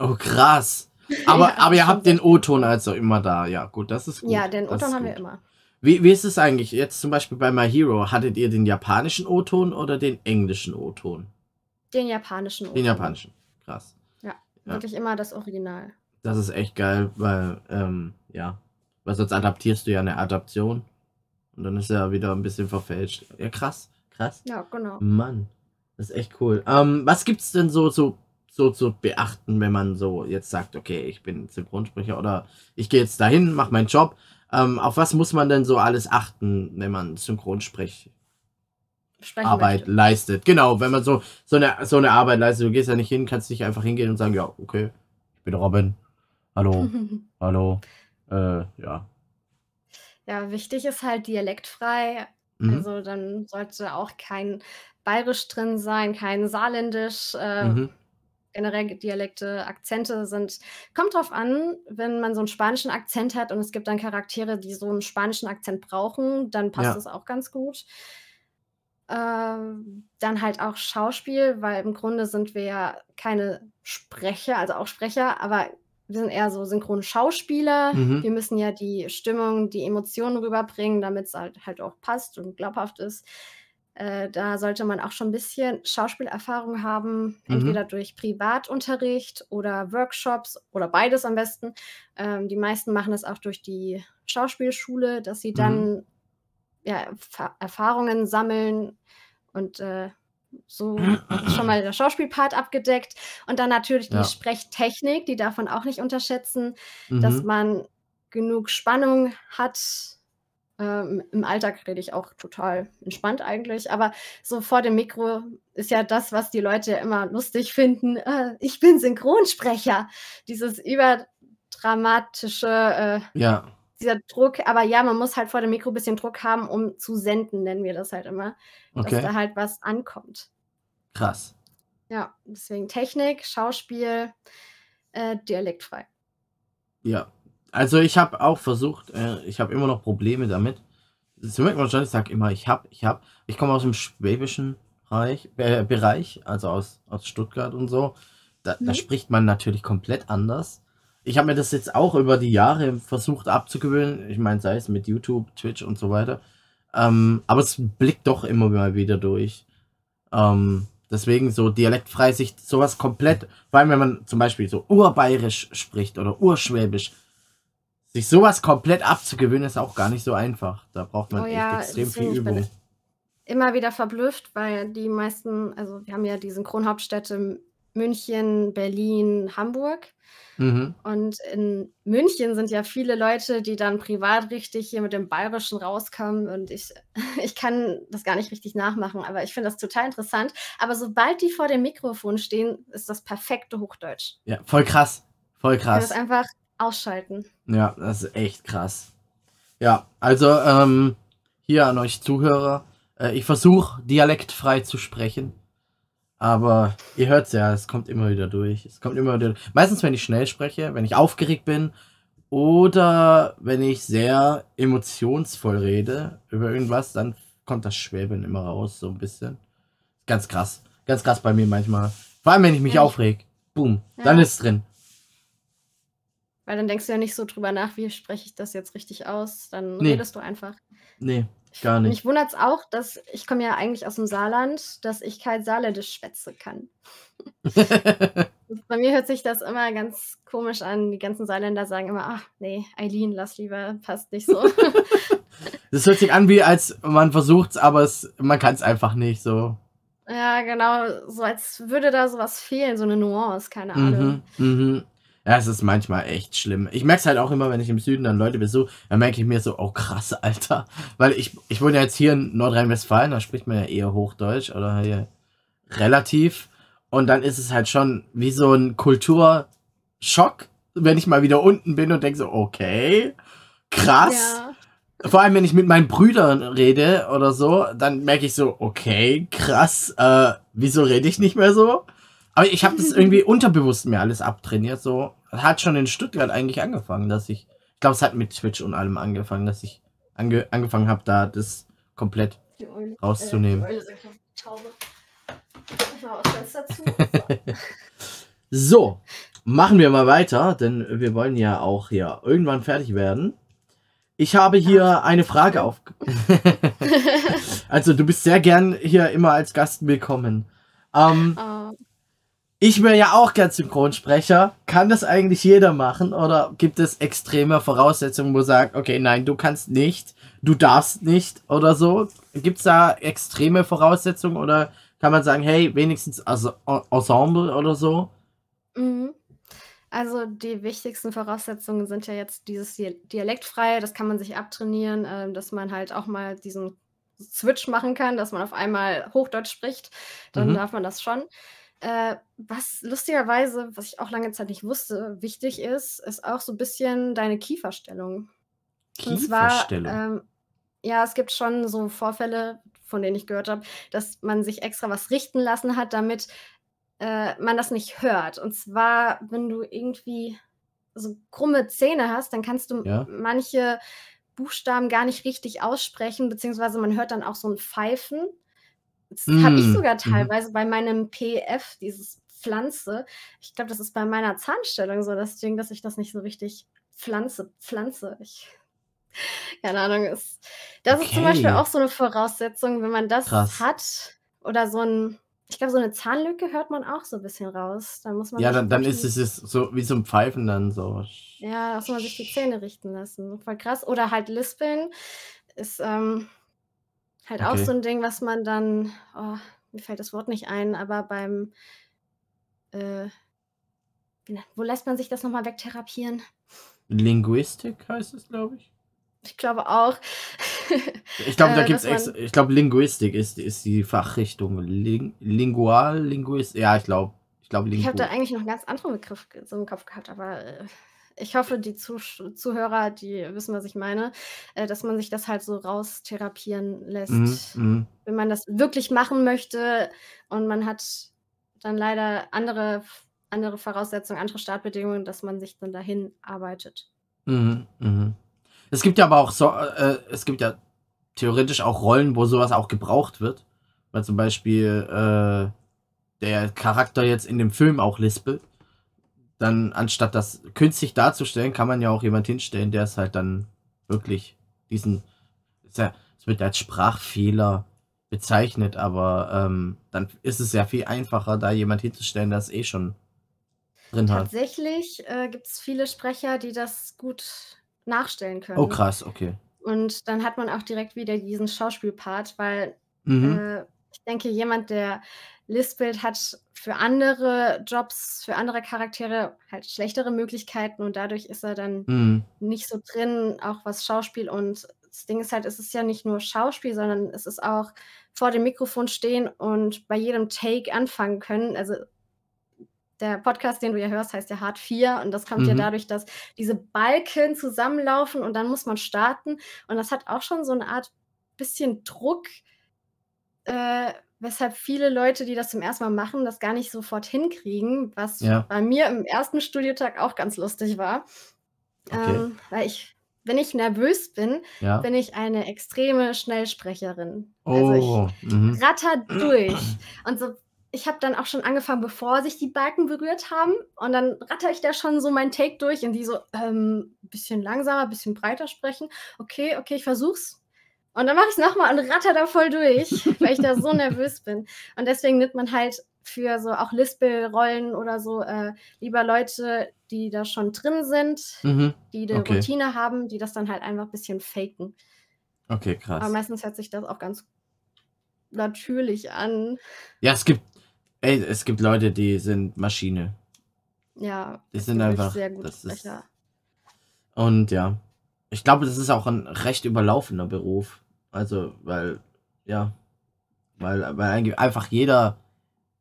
Oh, krass. Aber, Ja, aber ihr habt den O-Ton also immer da. Ja, gut, das ist gut. Ja, den O-Ton haben wir immer. Wie, wie ist es eigentlich jetzt zum Beispiel bei My Hero? Hattet ihr den japanischen O-Ton oder den englischen O-Ton? Den japanischen Den O-Ton. japanischen. Krass. Ja, Ja. wirklich immer das Original. Das ist echt geil, weil, ähm, ja. Weil sonst adaptierst du ja eine Adaption. Und dann ist er wieder ein bisschen verfälscht. Ja, krass. Krass. Ja, genau. Mann. Das ist echt cool. Ähm, was gibt's denn so, so, so zu beachten, wenn man so jetzt sagt, okay, ich bin Synchronsprecher oder ich gehe jetzt dahin, mache meinen Job. Ähm, auf was muss man denn so alles achten, wenn man Synchronsprecharbeit möchte. leistet? Genau, wenn man so, so, eine, so eine Arbeit leistet, du gehst ja nicht hin, kannst nicht einfach hingehen und sagen, ja, okay, ich bin Robin. Hallo, hallo. Äh, ja. ja, wichtig ist halt dialektfrei. Mhm. Also dann sollte auch kein Bayerisch drin sein, kein Saarländisch. Äh, Mhm. Generell Dialekte, Akzente sind. Kommt drauf an, wenn man so einen spanischen Akzent hat und es gibt dann Charaktere, die so einen spanischen Akzent brauchen, dann passt Ja. das auch ganz gut. Ähm, dann halt auch Schauspiel, weil im Grunde sind wir ja keine Sprecher, also auch Sprecher, aber wir sind eher so synchrone Schauspieler. Mhm. Wir müssen ja die Stimmung, die Emotionen rüberbringen, damit es halt, halt auch passt und glaubhaft ist. Äh, da sollte man auch schon ein bisschen Schauspielerfahrung haben, Mhm. entweder durch Privatunterricht oder Workshops oder beides am besten. Ähm, die meisten machen das auch durch die Schauspielschule, dass sie Mhm. dann ja, Erfa- Erfahrungen sammeln und äh, so ist schon mal der Schauspielpart abgedeckt. Und dann natürlich die Ja. Sprechtechnik, die darf man auch nicht unterschätzen, dass Mhm. man genug Spannung hat. Ähm, Im Alltag rede ich auch total entspannt eigentlich, aber so vor dem Mikro ist ja das, was die Leute immer lustig finden. Äh, ich bin Synchronsprecher. Dieses überdramatische, äh, Ja. dieser Druck. Aber ja, man muss halt vor dem Mikro ein bisschen Druck haben, um zu senden, nennen wir das halt immer, dass Okay. da halt was ankommt. Krass. Ja, deswegen Technik, Schauspiel, äh, dialektfrei. Ja. Also ich habe auch versucht, äh, ich habe immer noch Probleme damit. Das merkt man schon, ich sage immer, ich habe, ich habe. Ich komme aus dem schwäbischen Bereich, äh, Bereich also aus, aus Stuttgart und so. Da, da Mhm. spricht man natürlich komplett anders. Ich habe mir das jetzt auch über die Jahre versucht abzugewöhnen. Ich meine, sei es mit YouTube, Twitch und so weiter. Ähm, aber es blickt doch immer mal wieder durch. Ähm, deswegen so dialektfrei sich sowas komplett, vor allem wenn man zum Beispiel so urbayerisch spricht oder urschwäbisch, sich sowas komplett abzugewöhnen, ist auch gar nicht so einfach. Da braucht man Oh echt ja, extrem deswegen, viel Übung. immer wieder verblüfft, weil die meisten, also wir haben ja die Synchronhauptstädte München, Berlin, Hamburg. Mhm. Und in München sind ja viele Leute, die dann privat richtig hier mit dem Bayerischen rauskommen. Und ich, ich kann das gar nicht richtig nachmachen, aber ich finde das total interessant. Aber sobald die vor dem Mikrofon stehen, ist das perfekte Hochdeutsch. Ja, voll krass. Voll kann das krass. einfach ausschalten. Ja, das ist echt krass. Ja, also ähm, hier an euch Zuhörer. Äh, ich versuche dialektfrei zu sprechen. Aber ihr hört's ja, es kommt immer wieder durch. Es kommt immer wieder. Meistens, wenn ich schnell spreche, wenn ich aufgeregt bin Oder wenn ich sehr emotionsvoll rede über irgendwas, dann kommt das Schwäbeln immer raus, so ein bisschen. Ganz krass. Ganz krass bei mir manchmal. Vor allem, wenn ich mich Ja, aufreg. Boom. Ja. Dann ist drin. Weil dann denkst du ja nicht so drüber nach, wie spreche ich das jetzt richtig aus. Dann Nee. redest du einfach. Nee, gar nicht. mich wundert es auch, dass ich komme ja eigentlich aus dem Saarland, dass ich kein Saarländisch schwätze kann. Bei mir hört sich das immer ganz komisch an. Die ganzen Saarländer sagen immer, ach nee, Eileen, lass lieber, passt nicht so. Das hört sich an, wie als man versucht's, aber es, man kann es einfach nicht so. ja, genau, so als würde da sowas fehlen, so eine Nuance, keine Ahnung. Mhm, mhm. Ja, es ist manchmal echt schlimm. Ich merke es halt auch immer, wenn ich im Süden dann Leute besuche, dann merke ich mir so, oh krass, Alter. Weil ich, ich wohne ja jetzt hier in Nordrhein-Westfalen, da spricht man ja eher Hochdeutsch oder hier relativ. Und dann ist es halt schon wie so ein Kulturschock, wenn ich mal wieder unten bin und denke so, okay, krass. Ja. Vor allem, wenn ich mit meinen Brüdern rede oder so, dann merke ich so, okay, krass, äh, wieso rede ich nicht mehr so? Aber ich habe das irgendwie unterbewusst mir alles abtrainiert. So hat schon in Stuttgart eigentlich angefangen, dass ich, ich glaube, es hat mit Twitch und allem angefangen, dass ich ange, angefangen habe, da das komplett Eule, rauszunehmen. Äh. So. So, machen wir mal weiter, denn wir wollen ja auch hier irgendwann fertig werden. Ich habe hier eine Frage auf. also, du bist sehr gern hier immer als Gast willkommen. Ähm, Oh, ich wäre ja auch gern Synchronsprecher. Kann das eigentlich jeder machen? Oder gibt es extreme Voraussetzungen, wo sagt, okay, nein, du kannst nicht, du darfst nicht oder so? Gibt es da extreme Voraussetzungen oder kann man sagen, hey, wenigstens also Ensemble oder so? Mhm. Also die wichtigsten Voraussetzungen sind ja jetzt dieses Dia- Dialektfreie, das kann man sich abtrainieren, ähm, dass man halt auch mal diesen Switch machen kann, dass man auf einmal Hochdeutsch spricht, dann Mhm. darf man das schon. Äh, was lustigerweise, was ich auch lange Zeit nicht wusste, wichtig ist, ist auch so ein bisschen deine Kieferstellung. Und zwar, Kieferstellung. ähm, ja, es gibt schon so Vorfälle, von denen ich gehört habe, dass man sich extra was richten lassen hat, damit äh, man das nicht hört. Und zwar, wenn du irgendwie so krumme Zähne hast, dann kannst du Ja. manche Buchstaben gar nicht richtig aussprechen, beziehungsweise man hört dann auch so ein Pfeifen. Das habe ich Mm, sogar mhm. teilweise bei meinem PF, dieses Pflanze. Ich glaube, das ist bei meiner Zahnstellung so das Ding, dass ich das nicht so richtig pflanze, pflanze. Ich, keine Ahnung. Ist, das ist zum Beispiel Okay. auch so eine Voraussetzung, wenn man das Krass. hat oder so ein, ich glaube, so eine Zahnlücke hört man auch so ein bisschen raus. Dann muss man Ja, dann, dann ist es jetzt so wie so ein Pfeifen dann so. ja, da muss man sich die Zähne richten lassen. Voll krass. Oder halt Lispeln ist ähm, halt auch Okay. so ein Ding, was man dann, oh, mir fällt das Wort nicht ein, aber beim, äh, wie wo lässt man sich das nochmal wegtherapieren? Linguistik heißt es, glaube ich. Ich glaube auch. Ich glaube, da Äh, gibt's dass man- extra, ich glaube, Linguistik ist, ist die Fachrichtung. Ling, Lingual, Linguist, ja, ich glaube, ich glaube, Ich habe da eigentlich noch einen ganz anderen Begriff so im Kopf gehabt, aber äh, ich hoffe, die Zusch Zuhörer, die wissen, was ich meine, äh, dass man sich das halt so raustherapieren lässt. Mhm, mhm. wenn man das wirklich machen möchte und man hat dann leider andere, andere Voraussetzungen, andere Startbedingungen, dass man sich dann dahin arbeitet. Mhm, mhm. Es gibt ja aber auch so, äh, es gibt ja theoretisch auch Rollen, wo sowas auch gebraucht wird. Weil zum Beispiel äh, der Charakter jetzt in dem Film auch lispelt. Dann, anstatt das künstlich darzustellen, kann man ja auch jemand hinstellen, der es halt dann wirklich diesen. ist ja- Es wird als Sprachfehler bezeichnet, aber ähm, dann ist es ja viel einfacher, da jemand hinzustellen, der es eh schon drin hat. Tatsächlich äh, gibt es viele Sprecher, die das gut nachstellen können. Oh, krass, okay. Und dann hat man auch direkt wieder diesen Schauspielpart, weil Mhm. äh, ich denke, jemand, der lispelt, hat für andere Jobs, für andere Charaktere halt schlechtere Möglichkeiten und dadurch ist er dann Mhm. nicht so drin, auch was Schauspiel und das Ding ist halt, es ist ja nicht nur Schauspiel, sondern es ist auch vor dem Mikrofon stehen und bei jedem Take anfangen können. Also der Podcast, den du ja hörst, heißt ja Hard 4 und das kommt ja Mhm. dadurch, dass diese Balken zusammenlaufen und dann muss man starten und das hat auch schon so eine Art bisschen Druck, äh, weshalb viele Leute, die das zum ersten Mal machen, das gar nicht sofort hinkriegen, was Ja. bei mir im ersten Studiotag auch ganz lustig war. Okay. Ähm, weil ich, wenn ich nervös bin, Ja. bin ich eine extreme Schnellsprecherin. Also ich Oh. Mhm. ratter durch. Und so, ich habe dann auch schon angefangen, bevor sich die Balken berührt haben. Und dann ratter ich da schon so mein Take durch und die so, ähm, bisschen langsamer, bisschen breiter sprechen. Okay, okay, ich versuch's. Und dann mache ich es nochmal und ratter da voll durch, weil ich da so nervös bin. Und deswegen nimmt man halt für so auch Lispel-Rollen oder so äh, lieber Leute, die da schon drin sind, Mhm. die eine Okay. Routine haben, die das dann halt einfach ein bisschen faken. Okay, Aber krass. meistens hört sich das auch ganz natürlich an. Ja, es gibt, ey, es gibt Leute, die sind Maschine. Ja, Die sind einfach, sehr das ist, und ja, ich glaube, das ist auch ein recht überlaufener Beruf. Also, weil, ja, weil, weil einfach jeder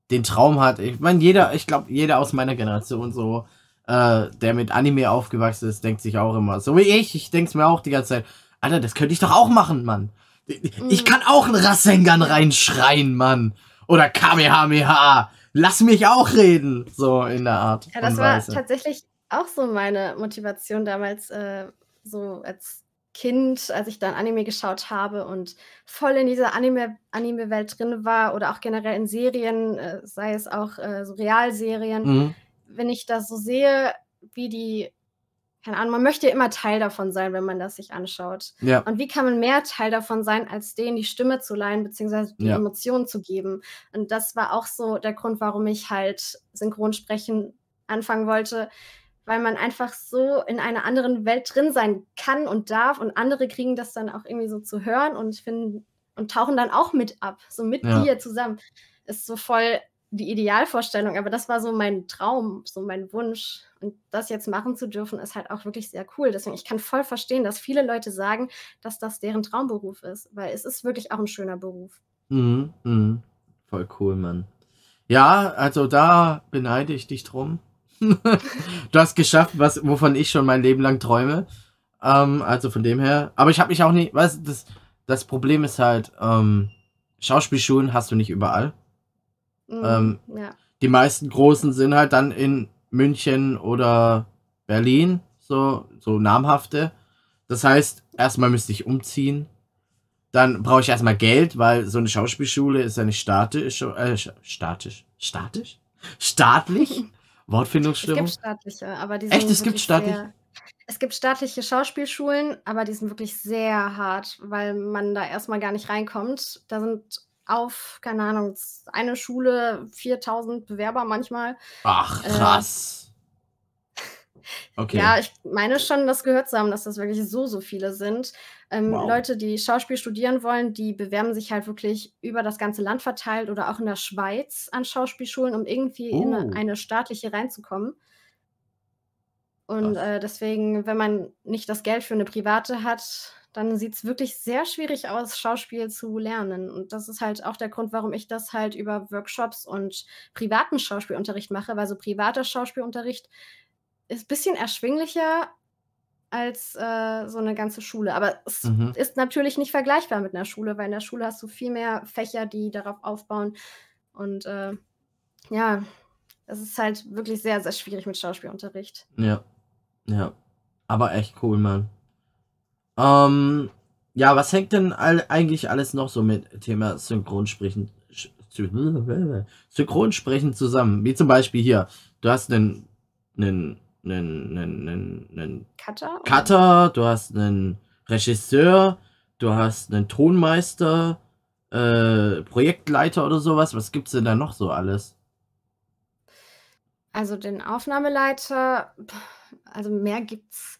den Traum hat. Ich meine, jeder, ich glaube, jeder aus meiner Generation so, äh, der mit Anime aufgewachsen ist, denkt sich auch immer, so wie ich, ich denke es mir auch die ganze Zeit, Alter, das könnte ich doch auch machen, Mann. Ich Mhm. kann auch einen Rasengan reinschreien, Mann. Oder Kamehameha. Lass mich auch reden. So in der Art. Ja, das war Weise. tatsächlich auch so meine Motivation damals, äh, so als Kind, als ich dann Anime geschaut habe und voll in dieser Anime Anime-Welt drin war oder auch generell in Serien, äh, sei es auch äh, so Realserien. Mhm. Wenn ich das so sehe, wie die, keine Ahnung, man möchte ja immer Teil davon sein, wenn man das sich anschaut. Ja. Und wie kann man mehr Teil davon sein, als denen die Stimme zu leihen, beziehungsweise die Ja. Emotionen zu geben? Und das war auch so der Grund, warum ich halt Synchronsprechen anfangen wollte, weil man einfach so in einer anderen Welt drin sein kann und darf und andere kriegen das dann auch irgendwie so zu hören und finden und tauchen dann auch mit ab, so mit Ja. dir zusammen. Ist so voll die Idealvorstellung, aber das war so mein Traum, so mein Wunsch. Und das jetzt machen zu dürfen, ist halt auch wirklich sehr cool. Deswegen, ich kann voll verstehen, dass viele Leute sagen, dass das deren Traumberuf ist, weil es ist wirklich auch ein schöner Beruf. Mhm. Mhm. Voll cool, Mann. Ja, also da beneide ich dich drum. du hast geschafft, was, wovon ich schon mein Leben lang träume. Ähm, also von dem her. Aber ich habe mich auch nicht, weißt du, das, das Problem ist halt, ähm, Schauspielschulen hast du nicht überall. Mhm, Ähm, ja. Die meisten großen sind halt dann in München oder Berlin, so, so namhafte. Das heißt, erstmal müsste ich umziehen. Dann brauche ich erstmal Geld, weil so eine Schauspielschule ist ja nicht statisch, äh, sch- statisch, statisch, staatlich, Es Wortfindungsstörung. gibt staatliche, aber die Echt, sind es gibt staatliche? sehr. Es gibt staatliche Schauspielschulen, aber die sind wirklich sehr hart, weil man da erstmal gar nicht reinkommt. Da sind auf, keine Ahnung, eine Schule 4000 Bewerber manchmal. Ach, Äh, krass. Okay. Ja, ich meine schon, das gehört zu haben, dass das wirklich so, so viele sind. Ähm, Wow. Leute, die Schauspiel studieren wollen, die bewerben sich halt wirklich über das ganze Land verteilt oder auch in der Schweiz an Schauspielschulen, um irgendwie in Oh. eine, eine staatliche reinzukommen. Und äh, deswegen, wenn man nicht das Geld für eine private hat, dann sieht es wirklich sehr schwierig aus, Schauspiel zu lernen. Und das ist halt auch der Grund, warum ich das halt über Workshops und privaten Schauspielunterricht mache, weil so privater Schauspielunterricht ist ein bisschen erschwinglicher als äh, so eine ganze Schule. Aber es Mhm. ist natürlich nicht vergleichbar mit einer Schule, weil in der Schule hast du viel mehr Fächer, die darauf aufbauen. Und äh, ja, es ist halt wirklich sehr, sehr schwierig mit Schauspielunterricht. Ja. Ja. Aber echt cool, Mann. Ähm, ja, was hängt denn all, eigentlich alles noch so mit Thema Synchronsprechen, Synchronsprechen zusammen? Wie zum Beispiel hier, du hast einen, einen, einen, einen, einen, einen Cutter? Cutter, du hast einen Regisseur, du hast einen Tonmeister, äh, Projektleiter oder sowas. Was gibt's denn da noch so alles? Also den Aufnahmeleiter, also mehr gibt's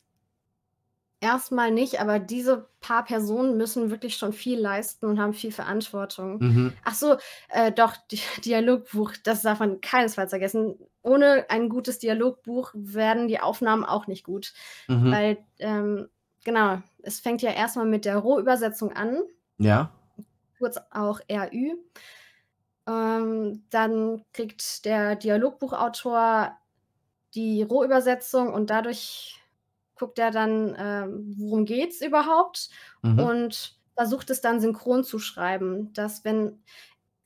erstmal nicht, aber diese paar Personen müssen wirklich schon viel leisten und haben viel Verantwortung. Mhm. Ach so, äh, doch, Di Dialogbuch, das darf man keinesfalls vergessen. Ohne ein gutes Dialogbuch werden die Aufnahmen auch nicht gut, Mhm. weil, ähm, genau, es fängt ja erstmal mit der Rohübersetzung an, Ja. kurz auch RÜ. Ähm, dann kriegt der Dialogbuchautor die Rohübersetzung und dadurch guckt er dann, ähm, worum geht's überhaupt Mhm. und versucht es dann synchron zu schreiben, dass wenn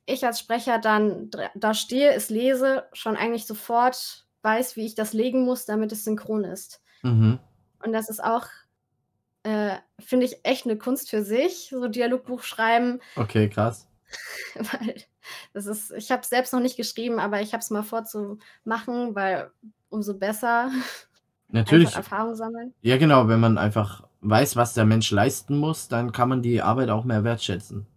ich als Sprecher dann da stehe, es lese, schon eigentlich sofort weiß, wie ich das legen muss, damit es synchron ist. Mhm. Und das ist auch, äh, finde ich, echt eine Kunst für sich, so Dialogbuch schreiben, Okay, krass. weil das ist ich habe es selbst noch nicht geschrieben, aber ich habe es mal vor zu machen, weil umso besser Natürlich. einfach Erfahrung sammeln. Ja, genau, wenn man einfach weiß, was der Mensch leisten muss, dann kann man die Arbeit auch mehr wertschätzen.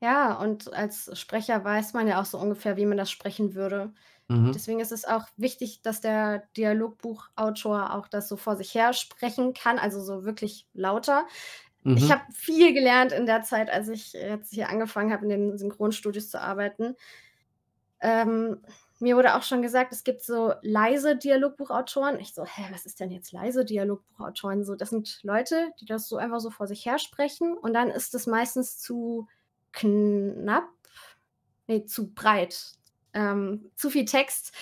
Ja, und als Sprecher weiß man ja auch so ungefähr, wie man das sprechen würde. Mhm. Deswegen ist es auch wichtig, dass der Dialogbuchautor auch das so vor sich her sprechen kann, also so wirklich lauter. Ich Mhm. habe viel gelernt in der Zeit, als ich jetzt hier angefangen habe, in den Synchronstudios zu arbeiten. Ähm, mir wurde auch schon gesagt, es gibt so leise Dialogbuchautoren. Ich so: „Hä, was ist denn jetzt leise Dialogbuchautoren?“ So, das sind Leute, die das so einfach so vor sich her sprechen und dann ist es meistens zu knapp ne, zu breit. Ähm, zu viel Text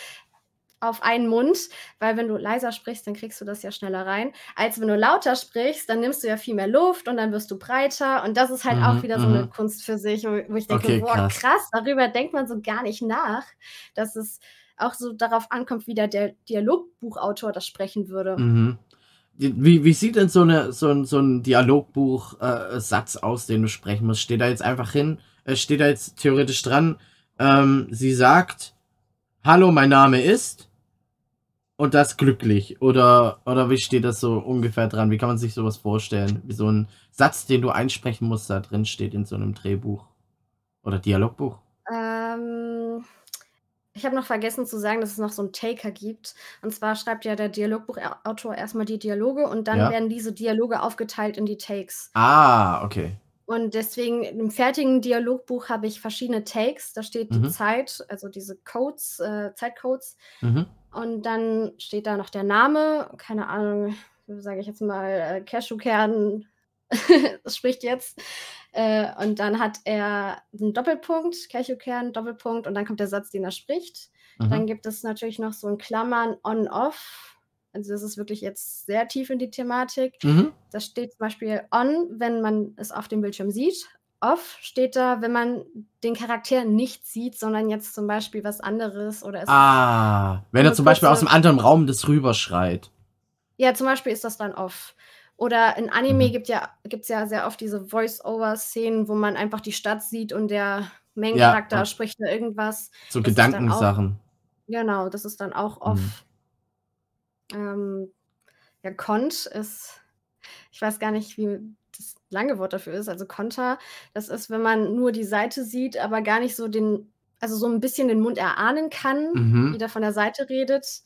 auf einen Mund, weil wenn du leiser sprichst, dann kriegst du das ja schneller rein, als wenn du lauter sprichst, dann nimmst du ja viel mehr Luft und dann wirst du breiter und das ist halt auch Mhm, wieder so mhm. Kunst für sich, wo ich denke: Okay, „Boah, krass. krass, darüber denkt man so gar nicht nach, dass es auch so darauf ankommt, wie der Dialogbuchautor das sprechen würde.“ Mhm. Wie wie sieht denn so 'ne so 'n so 'n Dialogbuch äh, aus, den du sprechen musst? Steht da jetzt einfach hin äh, steht da jetzt theoretisch dran, ähm, sie sagt: „Hallo, mein Name ist“ und das glücklich oder oder wie steht das so ungefähr dran? Wie kann man sich so was vorstellen? Wie so 'n Satz, den du einsprechen musst, da drin steht in so 'nem Drehbuch oder Dialogbuch? Ähm, ich habe noch vergessen zu sagen, dass es noch so 'n Taker gibt. Und zwar schreibt ja der Dialogbuchau Autor erst mal die Dialoge und dann Ja. werden diese Dialoge aufgeteilt in die Takes. Ah, okay. Und deswegen im fertigen Dialogbuch habe ich verschiedene Takes. Da steht die Mhm. Zeit, also diese Codes, äh, Zeitcodes. Mhm. Und dann steht da noch der Name, keine Ahnung, sage ich jetzt mal, äh, Cashewkern spricht jetzt. Äh, und dann hat er 'n Doppelpunkt, Cashewkern, Doppelpunkt und dann kommt der Satz, den er spricht. Dann Mhm. gibt es natürlich noch so in Klammern on, off. Also, das ist wirklich jetzt sehr tief in die Thematik. Mhm. Da steht zum Beispiel on, wenn man es auf dem Bildschirm sieht. Off steht da, wenn man den Charakter nicht sieht, sondern jetzt zum Beispiel was anderes oder es Ah, wenn er Nur zum Beispiel kurze- aus'm anderen Raum das rüberschreit. Ja, zum Beispiel ist das dann off. Oder in Anime Mhm. gibt ja gibt's ja sehr oft diese Voice-over-Szenen, wo man einfach die Stadt sieht und der Main Ja, spricht da irgendwas. so Das dann auch Gedankensachen. genau, das ist dann auch Mhm. Ähm, ja, Cont ist ich weiß gar nicht, wie das lange Wort dafür ist. Also, Konter, das ist, wenn man nur die Seite sieht, aber gar nicht so den also, so 'n bisschen den Mund erahnen kann, wie Mhm. der von der Seite redet.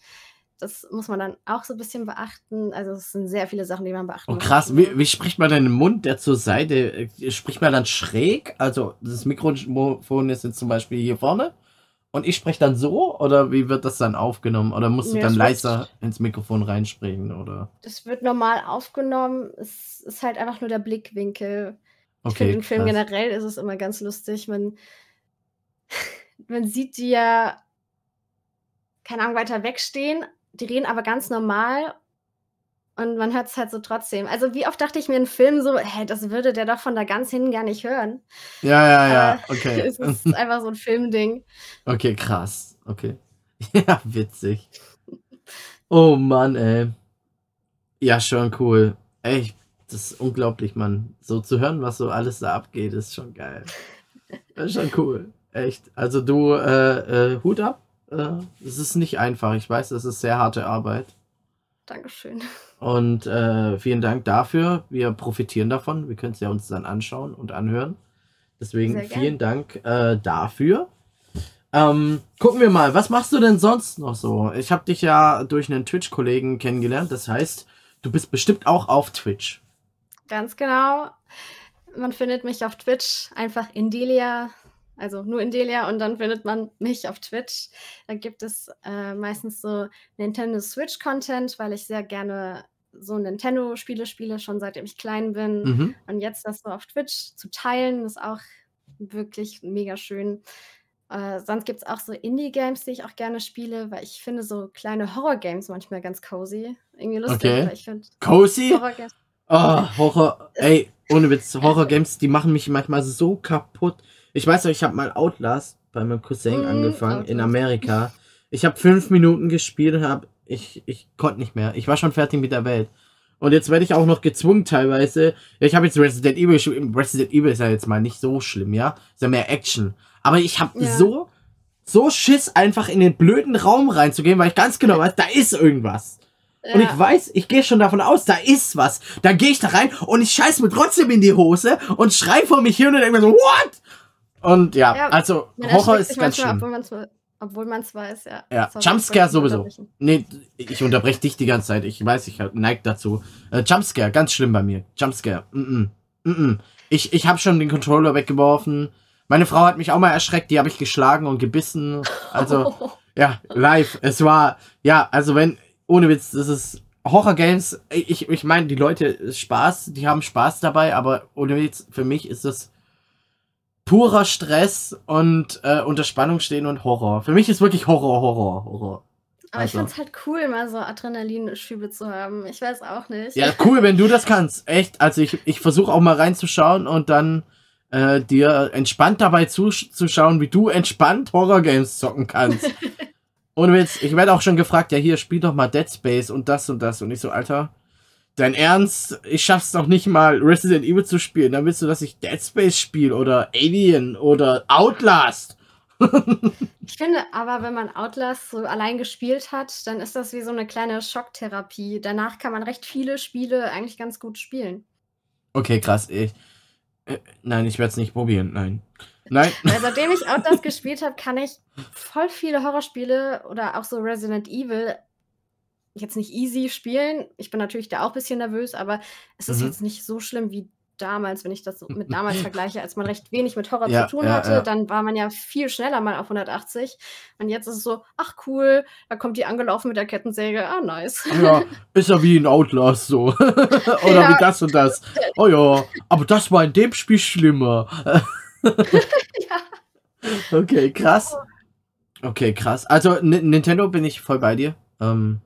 Das muss man dann auch so 'n bisschen beachten. Also, es sind sehr viele Sachen, die man beachten Oh muss krass, im wie wie spricht man denn 'n Mund, der zur Seite äh, spricht man dann schräg? Also, das Mikrofon ist jetzt zum Beispiel hier vorne und ich spreche dann so oder wie wird das dann aufgenommen? Oder musst du Ne, dann leiser ins Mikrofon reinsprechen, oder? Das wird normal aufgenommen. Es ist halt einfach nur der Blickwinkel. Ich finde, Okay, in Filmen krass. generell ist es immer ganz lustig. Man man sieht die ja keine Ahnung, weiter weg stehen, die reden aber ganz normal und man hört's halt so trotzdem. Also, wie oft dachte ich mir in Filmen so: „Hä, das würde der doch von da ganz hinten gar nicht hören.“ Ja, ja, ja, Aber okay. es ist einfach so 'n Filmding. Okay, krass. Okay. Ja, witzig. Oh Mann, ey. Ja, schon cool. Echt, das ist unglaublich, Mann. So zu hören, was so alles da abgeht, ist schon geil. Das ist schon cool. Echt. Also, du, äh, äh, Hut ab. Äh, es ist nicht einfach. Ich weiß, das ist sehr harte Arbeit. Dankeschön. Und, äh, vielen Dank dafür. Wir profitieren davon. Wir können's ja uns dann anschauen und anhören. Deswegen vielen. Dank, äh, dafür. Ähm, gucken wir mal, was machst du denn sonst noch so? Ich habe dich ja durch 'nen Twitch-Kollegen kennengelernt. Das heißt, du bist bestimmt auch auf Twitch. Ganz genau. Man findet mich auf Twitch einfach Indelia, also nur Indelia und dann findet man mich auf Twitch. Da gibt es, äh, meistens so Nintendo Switch Content, weil ich sehr gerne so Nintendo-Spiele spiele, schon seitdem ich klein bin. Mhm. Und jetzt das so auf Twitch zu teilen, ist auch wirklich mega schön. Äh, sonst gibt's auch so Indie-Games, die ich auch gerne spiele, weil ich finde so kleine Horror-Games manchmal ganz cozy. Irgendwie lustig, Okay. weil ich finde Cozy? Horror-Games Oh, Horror. Es Ey, ohne Witz, es Horror-Games, die machen mich manchmal so kaputt. Ich weiß noch, ich habe mal Outlast bei meinem Cousin Mhm, angefangen in Outlast. Amerika. Ich habe 5 Minuten gespielt und habe ich ich konnte nicht mehr. Ich war schon fertig mit der Welt. Und jetzt werde ich auch noch gezwungen teilweise. Ja, ich habe jetzt Resident Evil. gespielt. Resident Evil ist ja jetzt mal nicht so schlimm, ja. Ist ja mehr Action. Aber ich habe Ja. so, so Schiss, einfach in den blöden Raum reinzugehen, weil ich ganz genau weiß, da ist irgendwas. Und Ja. ich weiß, ich gehe schon davon aus, da ist was. Dann gehe ich da rein und ich scheiß mir trotzdem in die Hose und schrei vor mich hin und denke mir so, what? Und ja, Ja, also Horror ist ganz schlimm. Obwohl man es weiß, ja. Ja, Sorry, Jumpscare sowieso. Nee, ich unterbreche dich die ganze Zeit. Ich weiß, ich neig dazu. Äh, Jumpscare, ganz schlimm bei mir. Jumpscare. Mm -mm. Mm. Ich, ich habe schon den Controller weggeworfen. Meine Frau hat mich auch mal erschreckt, die habe ich geschlagen und gebissen. Also, ja, live. Es war, ja, also wenn, ohne Witz, das ist Horror-Games. Ich, ich meine, die Leute, Spaß, die haben Spaß dabei, aber ohne Witz, für mich ist das purer Stress und äh, unter Spannung stehen und Horror. Für mich ist wirklich Horror, Horror, Horror. Aber ich Also. find's halt cool, mal so Adrenalinschübe zu haben. Ich weiß auch nicht. Ja, cool, wenn du das kannst. Echt. Also ich, ich versuche auch mal reinzuschauen und dann äh, dir entspannt dabei zuzuschauen, wie du entspannt Horror-Games zocken kannst. Ohne Witz, ich werde auch schon gefragt, ja hier, spiel doch mal Dead Space und das und das. Und ich so, Alter, dein Ernst? Ich schaff's doch nicht mal, Resident Evil zu spielen. Dann willst du, dass ich Dead Space spiele oder Alien oder Outlast. Ich finde aber, wenn man Outlast so allein gespielt hat, dann ist das wie so eine kleine Schocktherapie. Danach kann man recht viele Spiele eigentlich ganz gut spielen. Okay, krass. Ich, äh, nein, ich werde es nicht probieren. Nein. Nein. Weil seitdem ich Outlast gespielt habe, kann ich voll viele Horrorspiele oder auch so Resident Evil jetzt nicht easy spielen. Ich bin natürlich da auch ein bisschen nervös, aber es ist Mhm. jetzt nicht so schlimm wie damals, wenn ich das mit damals vergleiche, als man recht wenig mit Horror Ja, zu tun ja, hatte. ja. Dann war man ja viel schneller mal auf 180. Und jetzt ist es so, ach cool, da kommt die angelaufen mit der Kettensäge. Ah, nice. Ja, ist ja wie ein Outlast so. Oder wie das und das. Oh ja, aber das war in dem Spiel schlimmer. ja. Okay, krass. Okay, krass. Also Nintendo bin ich voll bei dir. Ähm,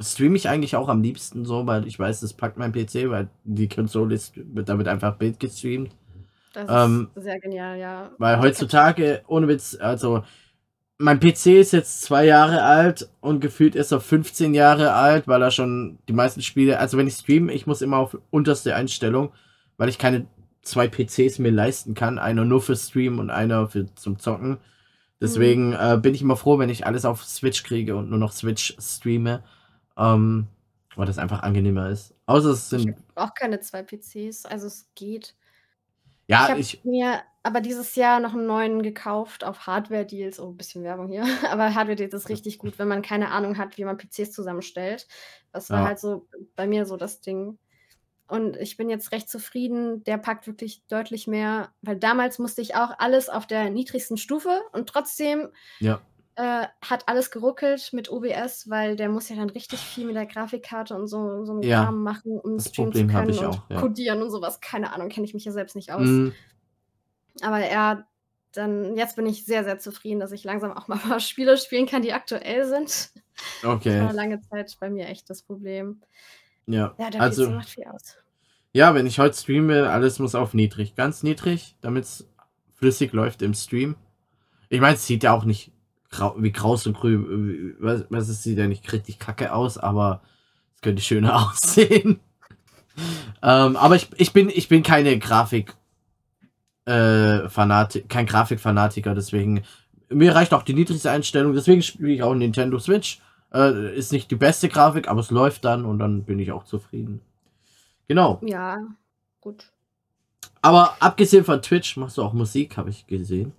streame ich eigentlich auch am liebsten so, weil ich weiß, das packt mein PC, weil die Konsole ist, wird damit einfach Bild gestreamt. Das Ähm, ist sehr genial, ja. Weil heutzutage, ohne Witz, also mein PC ist jetzt zwei Jahre alt und gefühlt ist er 15 Jahre alt, weil er schon die meisten Spiele, also wenn ich streame, ich muss immer auf unterste Einstellung, weil ich keine zwei PCs mir leisten kann, einer nur für Stream und einer für zum Zocken. Deswegen äh, bin ich immer froh, wenn ich alles auf Switch kriege und nur noch Switch streame, ähm, weil das einfach angenehmer ist. Außer es Ich sind, habe auch keine zwei PCs, also es geht. ich ja, habe ich, mir aber dieses Jahr noch einen neuen gekauft auf Hardware-Deals. Oh, ein bisschen Werbung hier. Aber Hardware-Deals ist richtig gut, wenn man keine Ahnung hat, wie man PCs zusammenstellt. Das war Ja. halt so bei mir so das Ding. Und ich bin jetzt recht zufrieden. Der packt wirklich deutlich mehr, weil damals musste ich auch alles auf der niedrigsten Stufe und trotzdem ja, äh, hat alles geruckelt mit OBS, weil der muss ja dann richtig viel mit der Grafikkarte und so, so einen Ja, Kram machen, um das streamen zu können ich und auch, ja. codieren und sowas. Keine Ahnung, kenne ich mich ja selbst nicht aus. mm, Aber er dann, jetzt bin ich sehr, sehr zufrieden, dass ich langsam auch mal ein paar Spiele spielen kann, die aktuell sind. Das okay, war lange Zeit bei mir echt das Problem. ja. Ja, der Also, PC macht viel aus. Ja, wenn ich heute streame, alles muss auf niedrig. Ganz niedrig, damit es flüssig läuft im Stream. Ich meine, es sieht ja auch nicht wie kraus und grün. Was, was es sieht ja nicht richtig kacke aus, aber es könnte schöner aussehen. ähm, aber ich, ich, bin, ich bin keine Grafik. Äh, Fanati kein Grafikfanatiker, deswegen. Mir reicht auch die niedrigste Einstellung, deswegen spiele ich auch Nintendo Switch. Äh, ist nicht die beste Grafik, aber es läuft dann und dann bin ich auch zufrieden. Genau. Ja, gut. Aber abgesehen von Twitch machst du auch Musik, habe ich gesehen.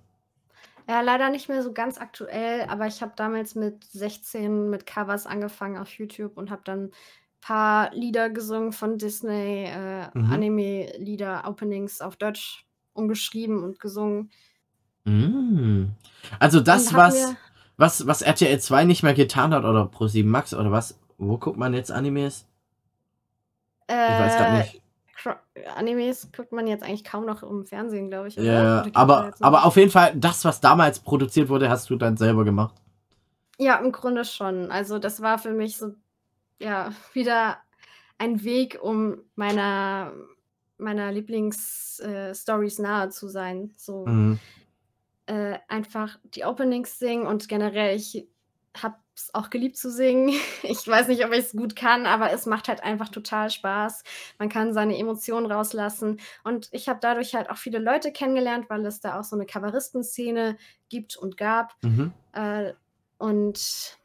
Ja, leider nicht mehr so ganz aktuell, aber ich habe damals mit 16 mit Covers angefangen auf YouTube und habe dann ein paar Lieder gesungen von Disney, äh, Mhm. Anime-Lieder, Openings auf Deutsch umgeschrieben und gesungen. Mm. Also das, was, mir- was, was RTL 2 nicht mehr getan hat oder Pro7 Max oder was? Wo guckt man jetzt Animes? Ich weiß gerade Äh, nicht. Animes guckt man jetzt eigentlich kaum noch im Fernsehen, glaube ich. Ja, aber, aber auf jeden Fall, das, was damals produziert wurde, hast du dann selber gemacht. Ja, im Grunde schon. Also das war für mich so, ja, wieder ein Weg, um meiner, meiner Lieblings-Stories nahe zu sein. So Mhm. äh, einfach die Openings singen und generell, ich habe es auch geliebt zu singen. Ich weiß nicht, ob ich es gut kann, aber es macht halt einfach total Spaß. Man kann seine Emotionen rauslassen. Und ich habe dadurch halt auch viele Leute kennengelernt, weil es da auch so eine Kaveristenszene gibt und gab. Mhm. Äh, und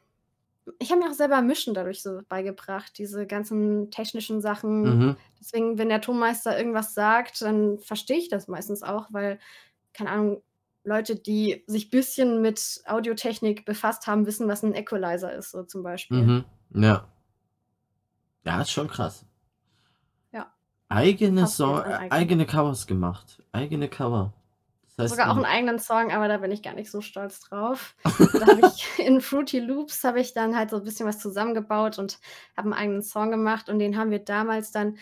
ich habe mir auch selber Mischen dadurch so beigebracht, diese ganzen technischen Sachen. Mhm. Deswegen, wenn der Tonmeister irgendwas sagt, dann verstehe ich das meistens auch, weil, keine Ahnung, Leute, die sich ein bisschen mit Audiotechnik befasst haben, wissen, was ein Equalizer ist, so zum Beispiel. Mhm. Ja. Ja, ist schon krass. Ja. Eigene, ein äh, eigene Covers gemacht. Eigene Cover. Das heißt, Sogar auch einen eigenen Song, aber da bin ich gar nicht so stolz drauf. da habe ich in Fruity Loops habe ich dann halt so ein bisschen was zusammengebaut und habe einen eigenen Song gemacht und den haben wir damals dann,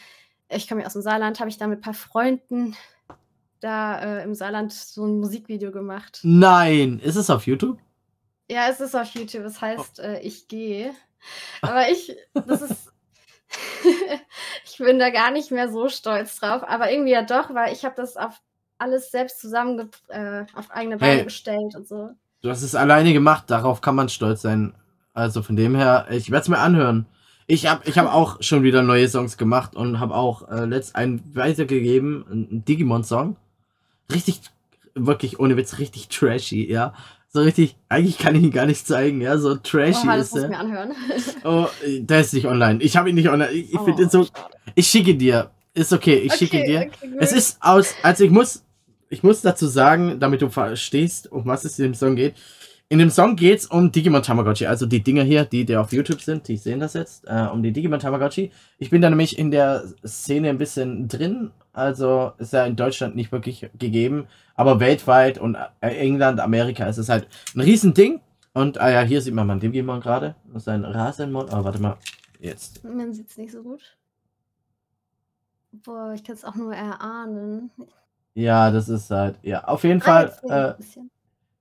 ich komme ja aus dem Saarland, habe ich dann mit ein paar Freunden da äh, im Saarland so ein Musikvideo gemacht. Nein, ist es auf YouTube? Ja, es ist auf YouTube, es heißt äh, Ich gehe. Aber ich, das ist, ich bin da gar nicht mehr so stolz drauf, aber irgendwie ja doch, weil ich habe das auf alles selbst zusammen äh, auf eigene Beine Hey. gestellt und so. Du hast es alleine gemacht, darauf kann man stolz sein. Also von dem her, ich werde es mir anhören. Ich habe ich hab auch schon wieder neue Songs gemacht und habe auch äh, letzt einen weitergegeben, einen Digimon-Song. Richtig, wirklich ohne Witz, richtig trashy, ja. So richtig, eigentlich kann ich ihn gar nicht zeigen, ja. So trashy das ist er. mir anhören. Oh, der ist nicht online. Ich habe ihn nicht online. Ich, ich finde Oh, ihn so. schade. Ich schicke dir. Ist okay, ich schicke dir. okay. Es ist aus, also ich muss, ich muss dazu sagen, damit du verstehst, um was es in dem Song geht. In dem Song geht's um Digimon Tamagotchi, also die Dinger hier, die, die auf YouTube sind, die sehen das jetzt, äh, um die Digimon Tamagotchi. Ich bin da nämlich in der Szene ein bisschen drin, also ist ja in Deutschland nicht wirklich gegeben, aber weltweit und äh, England, Amerika ist es halt ein Riesending. Und, ah ja, hier sieht man mal Digimon gerade, das ist ein Rasenmon, oh, warte mal, jetzt. Man sieht es nicht so gut. Boah, ich kann es auch nur erahnen. Ja, das ist halt, ja, auf jeden Ah, Fall, äh.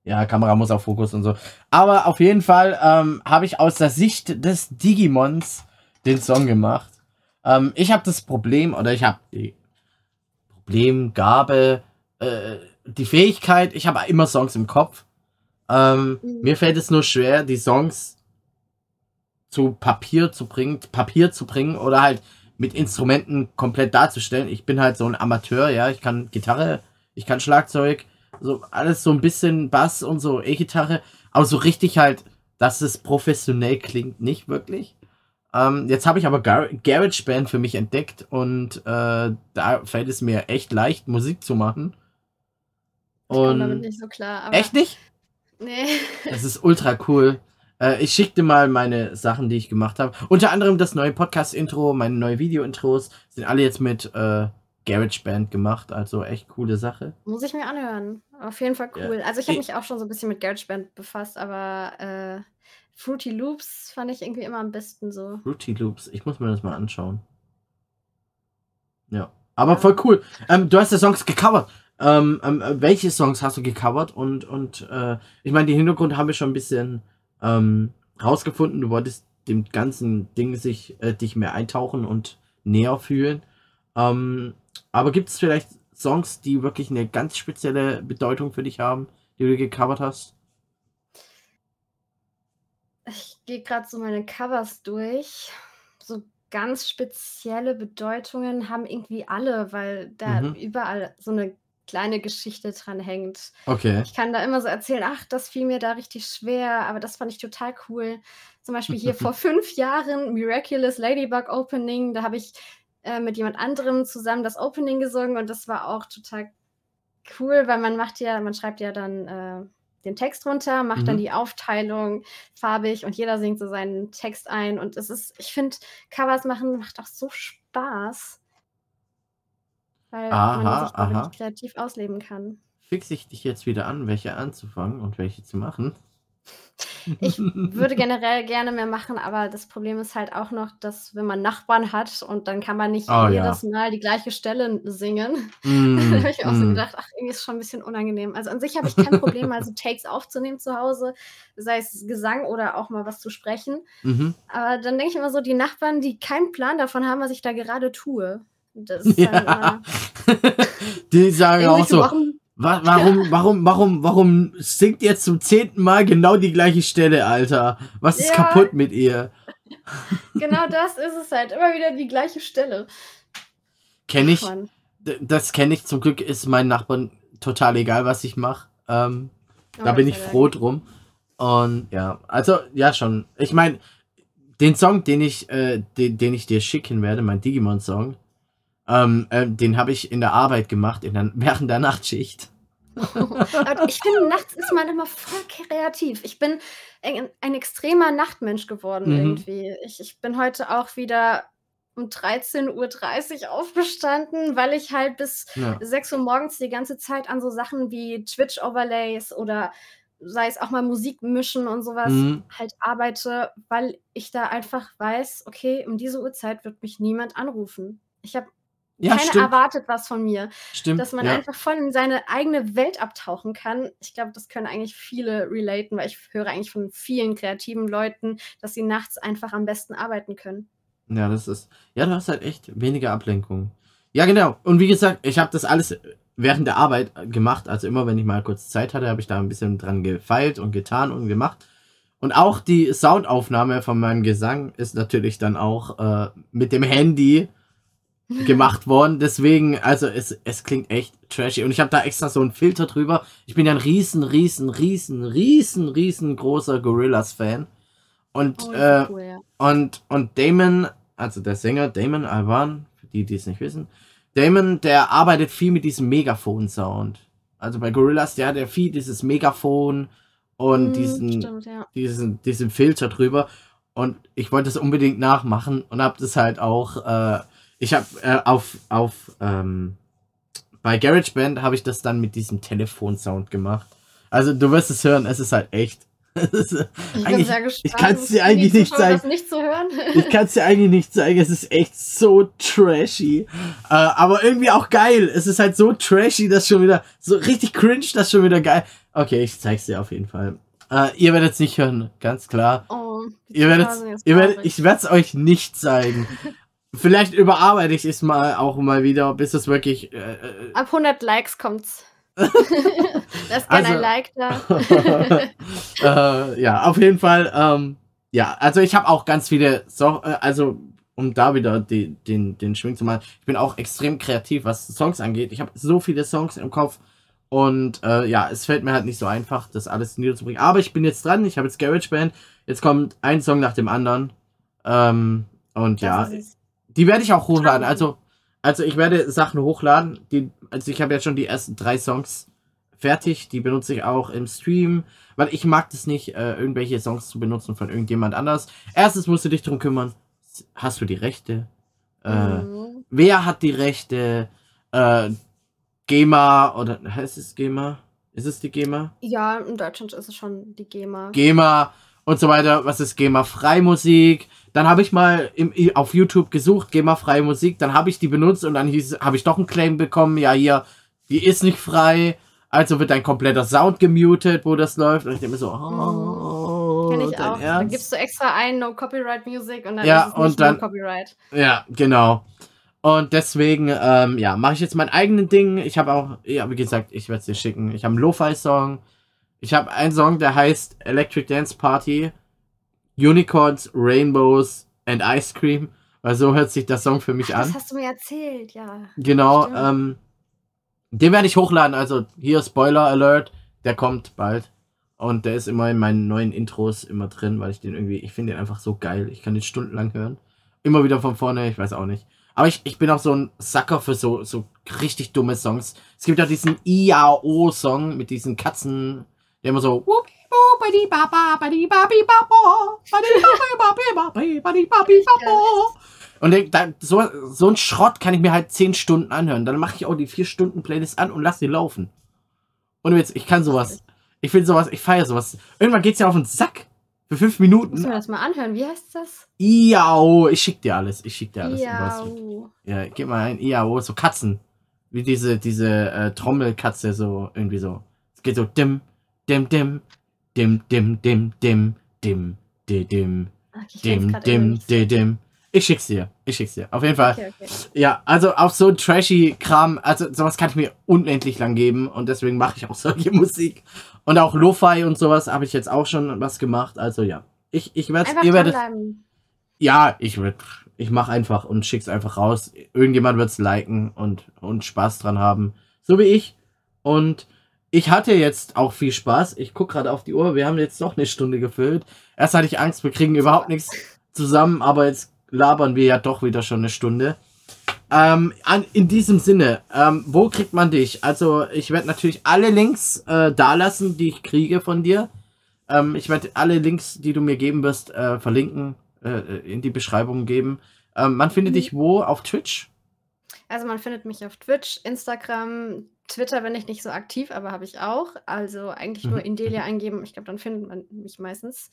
Ja, Kamera muss auf Fokus und so. Aber auf jeden Fall ähm, habe ich aus der Sicht des Digimons den Song gemacht. Ähm, ich habe das Problem, oder ich habe die Problem, Gabe, äh, die Fähigkeit, ich habe immer Songs im Kopf. Ähm, Mhm. Mir fällt es nur schwer, die Songs zu Papier zu bringen, Papier zu bringen oder halt mit Instrumenten komplett darzustellen. Ich bin halt so ein Amateur, ja, ich kann Gitarre, ich kann Schlagzeug, so alles so ein bisschen Bass und so E-Gitarre, aber so richtig halt, dass es professionell klingt, nicht wirklich. Ähm, jetzt habe ich aber Gar GarageBand für mich entdeckt und äh, da fällt es mir echt leicht, Musik zu machen. Ich komme damit nicht so klar. Aber echt nicht? Nee. Das ist ultra cool. Äh, ich schick dir mal meine Sachen, die ich gemacht habe. Unter anderem das neue Podcast-Intro, meine neue Video-Intros sind alle jetzt mit äh, GarageBand gemacht. Also echt coole Sache. Muss ich mir anhören. Auf jeden Fall Ja. cool. Also ich habe Ich- mich auch schon so ein bisschen mit GarageBand befasst, aber äh, Fruity Loops fand ich irgendwie immer am besten so. Fruity Loops. Ich muss mir das mal anschauen. Ja. Aber Ja. voll cool. Ähm, du hast ja Songs gecovert. Ähm, ähm, äh, welche Songs hast du gecovert? Und, und äh, ich meine, den Hintergrund haben wir schon ein bisschen ähm, rausgefunden. Du wolltest dem ganzen Ding sich äh, dich mehr eintauchen und näher fühlen. Ähm, aber gibt es vielleicht Songs, die wirklich eine ganz spezielle Bedeutung für dich haben, die du gecovert hast? Ich gehe gerade so meine Covers durch. So ganz spezielle Bedeutungen haben irgendwie alle, weil da Mhm. überall so eine kleine Geschichte dran hängt. Okay. Ich kann da immer so erzählen, ach, das fiel mir da richtig schwer, aber das fand ich total cool. Zum Beispiel hier vor fünf Jahren Miraculous Ladybug Opening, da habe ich äh, mit jemand anderem zusammen das Opening gesungen und das war auch total cool, weil man macht ja, man schreibt ja dann äh, den Text runter, macht dann Mhm. die Aufteilung farbig und jeder singt so seinen Text ein und es ist, ich finde, Covers machen macht auch so Spaß. Weil Aha, man sich aha. kreativ ausleben kann. Fix ich dich jetzt wieder an, welche anzufangen und welche zu machen? Ich würde generell gerne mehr machen, aber das Problem ist halt auch noch, dass wenn man Nachbarn hat und dann kann man nicht Oh, ja. jedes Mal die gleiche Stelle singen. Mm, da habe ich auch so mm. gedacht, ach, irgendwie ist schon ein bisschen unangenehm. Also an sich habe ich kein Problem, mal so Takes aufzunehmen zu Hause, sei es Gesang oder auch mal was zu sprechen. Mhm. Aber dann denke ich immer so, die Nachbarn, die keinen Plan davon haben, was ich da gerade tue. Das ist Ja. immer Die sagen auch so, Wa warum, warum, warum, warum singt ihr zum zehnten Mal genau die gleiche Stelle, Alter? Was ist Ja. kaputt mit ihr? Genau das ist es halt. Immer wieder die gleiche Stelle. Kenn ich, Mann. Das kenne ich. Zum Glück ist meinen Nachbarn total egal, was ich mache. Ähm, da Oh, bin Gott ich froh drum. Und ja, also ja schon. Ich meine, den Song, den ich, äh, den, den ich dir schicken werde, mein Digimon-Song, ähm, äh, den habe ich in der Arbeit gemacht, in der, während der Nachtschicht. Aber ich finde, nachts ist man immer voll kreativ. Ich bin ein, ein extremer Nachtmensch geworden Mhm. irgendwie. Ich, ich bin heute auch wieder um 13.30 Uhr aufgestanden, weil ich halt bis Ja. 6 Uhr morgens die ganze Zeit an so Sachen wie Twitch-Overlays oder sei es auch mal Musik mischen und sowas Mhm. halt arbeite, weil ich da einfach weiß, okay, um diese Uhrzeit wird mich niemand anrufen. Ich habe Ja, keiner stimmt. erwartet was von mir Stimmt. dass man ja. einfach voll in seine eigene Welt abtauchen kann. Ich glaube, das können eigentlich viele relaten, weil ich höre eigentlich von vielen kreativen Leuten, dass sie nachts einfach am besten arbeiten können. Ja, das ist. Ja, du hast halt echt weniger Ablenkung. Ja, genau. Und wie gesagt, ich habe das alles während der Arbeit gemacht. Also immer, wenn ich mal kurz Zeit hatte, habe ich da ein bisschen dran gefeilt und getan und gemacht. Und auch die Soundaufnahme von meinem Gesang ist natürlich dann auch äh, mit dem Handy gemacht worden. Deswegen, also es, es klingt echt trashy. Und ich habe da extra so einen Filter drüber. Ich bin ja ein riesen, riesen, riesen, riesen, riesengroßer Gorillas-Fan. Und Oh, äh, cool, ja. und, und Damon, also der Sänger Damon Alban, für die, die es nicht wissen, Damon, der arbeitet viel mit diesem Megafon-Sound. Also bei Gorillaz, der hat ja viel dieses Megafon und Mm, diesen, Stimmt, ja. diesen, diesen Filter drüber. Und ich wollte das unbedingt nachmachen und habe das halt auch, äh, ich habe äh, auf, auf, ähm, bei GarageBand habe ich das dann mit diesem Telefonsound gemacht. Also du wirst es hören, es ist halt echt. Es ist, Ich bin sehr gespannt. ich kann's dir für die eigentlich nicht zeigen. Nicht zu hören. Ich kann es dir eigentlich nicht zeigen, es ist echt so trashy. Äh, aber irgendwie auch geil. Es ist halt so trashy, dass schon wieder, so richtig cringe, das schon wieder geil. Okay, ich zeig's dir auf jeden Fall. Äh, ihr werdet es nicht hören, ganz klar. oh, Ihr werdet, ihr werdet, ich werde es euch nicht zeigen. Vielleicht überarbeite ich es mal auch mal wieder, bis es wirklich. Äh, äh, Ab 100 Likes kommt's. Lasst gerne Also- ein Like da. äh, ja, auf jeden Fall. Ähm, ja, also ich habe auch ganz viele, so äh, also um da wieder die, den, den Schwing zu machen, ich bin auch extrem kreativ, was Songs angeht. Ich habe so viele Songs im Kopf und äh, ja, es fällt mir halt nicht so einfach, das alles niederzubringen. Aber ich bin jetzt dran, ich habe jetzt GarageBand, jetzt kommt ein Song nach dem anderen. Ähm, und ja, Das es. Die werde ich auch hochladen. Also, also ich werde Sachen hochladen. Die, also ich habe jetzt schon die ersten drei Songs fertig. Die benutze ich auch im Stream, weil ich mag das nicht, äh, irgendwelche Songs zu benutzen von irgendjemand anders. Erstens musst du dich drum kümmern. Hast du die Rechte? Äh, Mhm. Wer hat die Rechte? Äh, GEMA oder heißt es GEMA? Ist es die GEMA? Ja, in Deutschland ist es schon die GEMA. GEMA und so weiter. Was ist GEMA Freimusik? Dann habe ich mal im, auf YouTube gesucht, GEMA Freie Musik. Dann habe ich die benutzt und dann habe ich doch einen Claim bekommen. Ja, hier, die ist nicht frei. Also wird dein kompletter Sound gemutet, wo das läuft. Und ich denke mir so, oh, Kenn ich auch. Da Ernst? gibst du extra ein No Copyright Music und dann Ja, ist es nicht und dann- No Copyright. Ja, genau. Und deswegen, ähm, ja, mache ich jetzt mein eigenes Ding. Ich habe auch, ja, wie gesagt, ich werde es dir schicken. Ich habe einen Lo-Fi-Song. Ich habe einen Song, der heißt Electric Dance Party, Unicorns, Rainbows and Ice Cream. Weil so hört sich der Song für mich Das an. hast du mir erzählt, ja. Genau, ähm, den werde ich hochladen. Also hier Spoiler Alert, der kommt bald. Und der ist immer in meinen neuen Intros immer drin, weil ich den irgendwie, ich finde den einfach so geil. Ich kann den stundenlang hören. Immer wieder von vorne, ich weiß auch nicht. Aber ich, ich bin auch so ein Sucker für so, so richtig dumme Songs. Es gibt ja diesen IAO-Song mit diesen Katzen, der immer so. Und denk, da, so, so ein Schrott kann ich mir halt 10 Stunden anhören. Dann mache ich auch die 4 Stunden Playlist an und lass die laufen. Und jetzt, ich kann sowas. Ich finde sowas, ich feiere sowas. Irgendwann geht's ja auf den Sack. Für 5 Muss mir Minuten. das mal anhören. Wie heißt das? IAO. Ich schick dir alles. Ich schick dir alles. Ja. Ja. ja, gib mal ein IAO. So Katzen. Wie diese, diese äh, Trommelkatze, so irgendwie so. Es geht so dim, dim, dim, dim, dim, dim, dim, dim, dim, dim, dim, dim, dim, dim. Ich schick's dir. Ich schick's dir. Auf jeden Fall. Okay, okay. Ja, also auf so trashy Kram, also sowas kann ich mir unendlich lang geben und deswegen mache ich auch solche Musik. Und auch Lo-Fi und sowas habe ich jetzt auch schon was gemacht. Also ja. Ich, ich werde, ihr werdet. Ja, ich werd, ich mach einfach und schick's einfach raus. Irgendjemand wird's liken und, und Spaß dran haben. So wie ich. Und ich hatte jetzt auch viel Spaß. Ich guck gerade auf die Uhr. Wir haben jetzt noch eine Stunde gefüllt. Erst hatte ich Angst, wir kriegen überhaupt nichts zusammen, aber jetzt labern wir ja doch wieder schon eine Stunde. Ähm, an, in diesem Sinne, ähm, wo kriegt man dich? Also, ich werde natürlich alle Links äh, da lassen, die ich kriege von dir. Ähm, ich werde alle Links, die du mir geben wirst, äh, verlinken, äh, in die Beschreibung geben. Ähm, man findet Mhm. dich wo? Auf Twitch? Also man findet mich auf Twitch, Instagram, Twitter bin ich nicht so aktiv, aber habe ich auch. Also eigentlich nur Mhm. Indelia eingeben. Ich glaube, dann findet man mich meistens.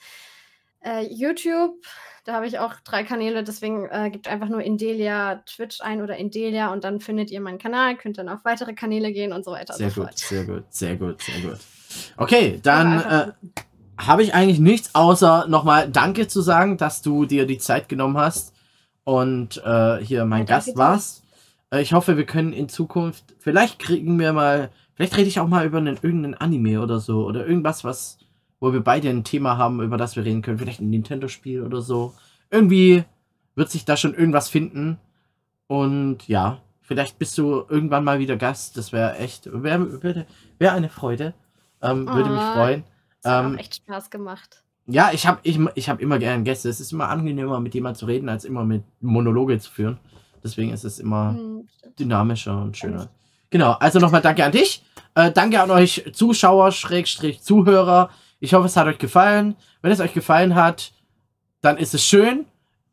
Äh, YouTube, da habe ich auch drei Kanäle, deswegen äh, gibt einfach nur Indelia Twitch ein oder Indelia und dann findet ihr meinen Kanal, könnt dann auf weitere Kanäle gehen und so weiter Sehr und so gut, fort. sehr gut, sehr gut, sehr gut. Okay, dann äh, habe ich eigentlich nichts außer nochmal Danke zu sagen, dass du dir die Zeit genommen hast und äh, hier mein Ja, Gast warst. Äh, ich hoffe, wir können in Zukunft, vielleicht kriegen wir mal, vielleicht rede ich auch mal über einen, irgendeinen Anime oder so oder irgendwas, was, wo wir beide ein Thema haben, über das wir reden können. Vielleicht ein Nintendo-Spiel oder so. Irgendwie wird sich da schon irgendwas finden. Und ja, vielleicht bist du irgendwann mal wieder Gast. Das wäre echt, wäre wär, eine Freude. Ähm, würde mich Oh, freuen. Das hat Ähm, echt Spaß gemacht. Ja, ich habe ich, ich hab immer gern Gäste. Es ist immer angenehmer, mit jemandem zu reden, als immer mit Monologe zu führen. Deswegen ist es immer Hm, dynamischer und schöner. Genau, also nochmal danke an dich. Äh, danke an euch Zuschauer, Schrägstrich, Zuhörer. Ich hoffe, es hat euch gefallen. Wenn es euch gefallen hat, dann ist es schön.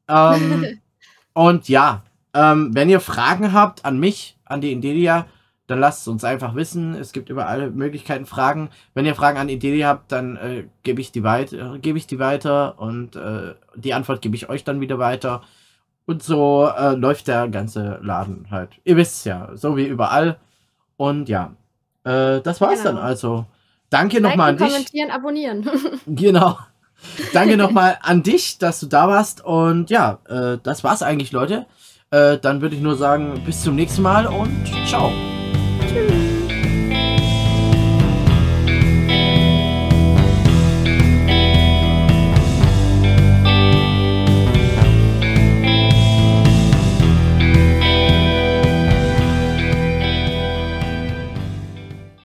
Ähm, und ja, ähm, wenn ihr Fragen habt an mich, an die Indelia, dann lasst es uns einfach wissen. Es gibt über alle Möglichkeiten Fragen. Wenn ihr Fragen an Indelia habt, dann äh, gebe ich, die weit, äh, gebe ich die weiter und äh, die Antwort gebe ich euch dann wieder weiter. Und so äh, läuft der ganze Laden halt. Ihr wisst ja, so wie überall. Und ja, äh, das war's Genau. dann also. Danke nochmal an dich. kommentieren, abonnieren. Genau. Danke nochmal an dich, dass du da warst. Und ja, äh, das war's eigentlich, Leute. Äh, dann würde ich nur sagen, bis zum nächsten Mal und ciao.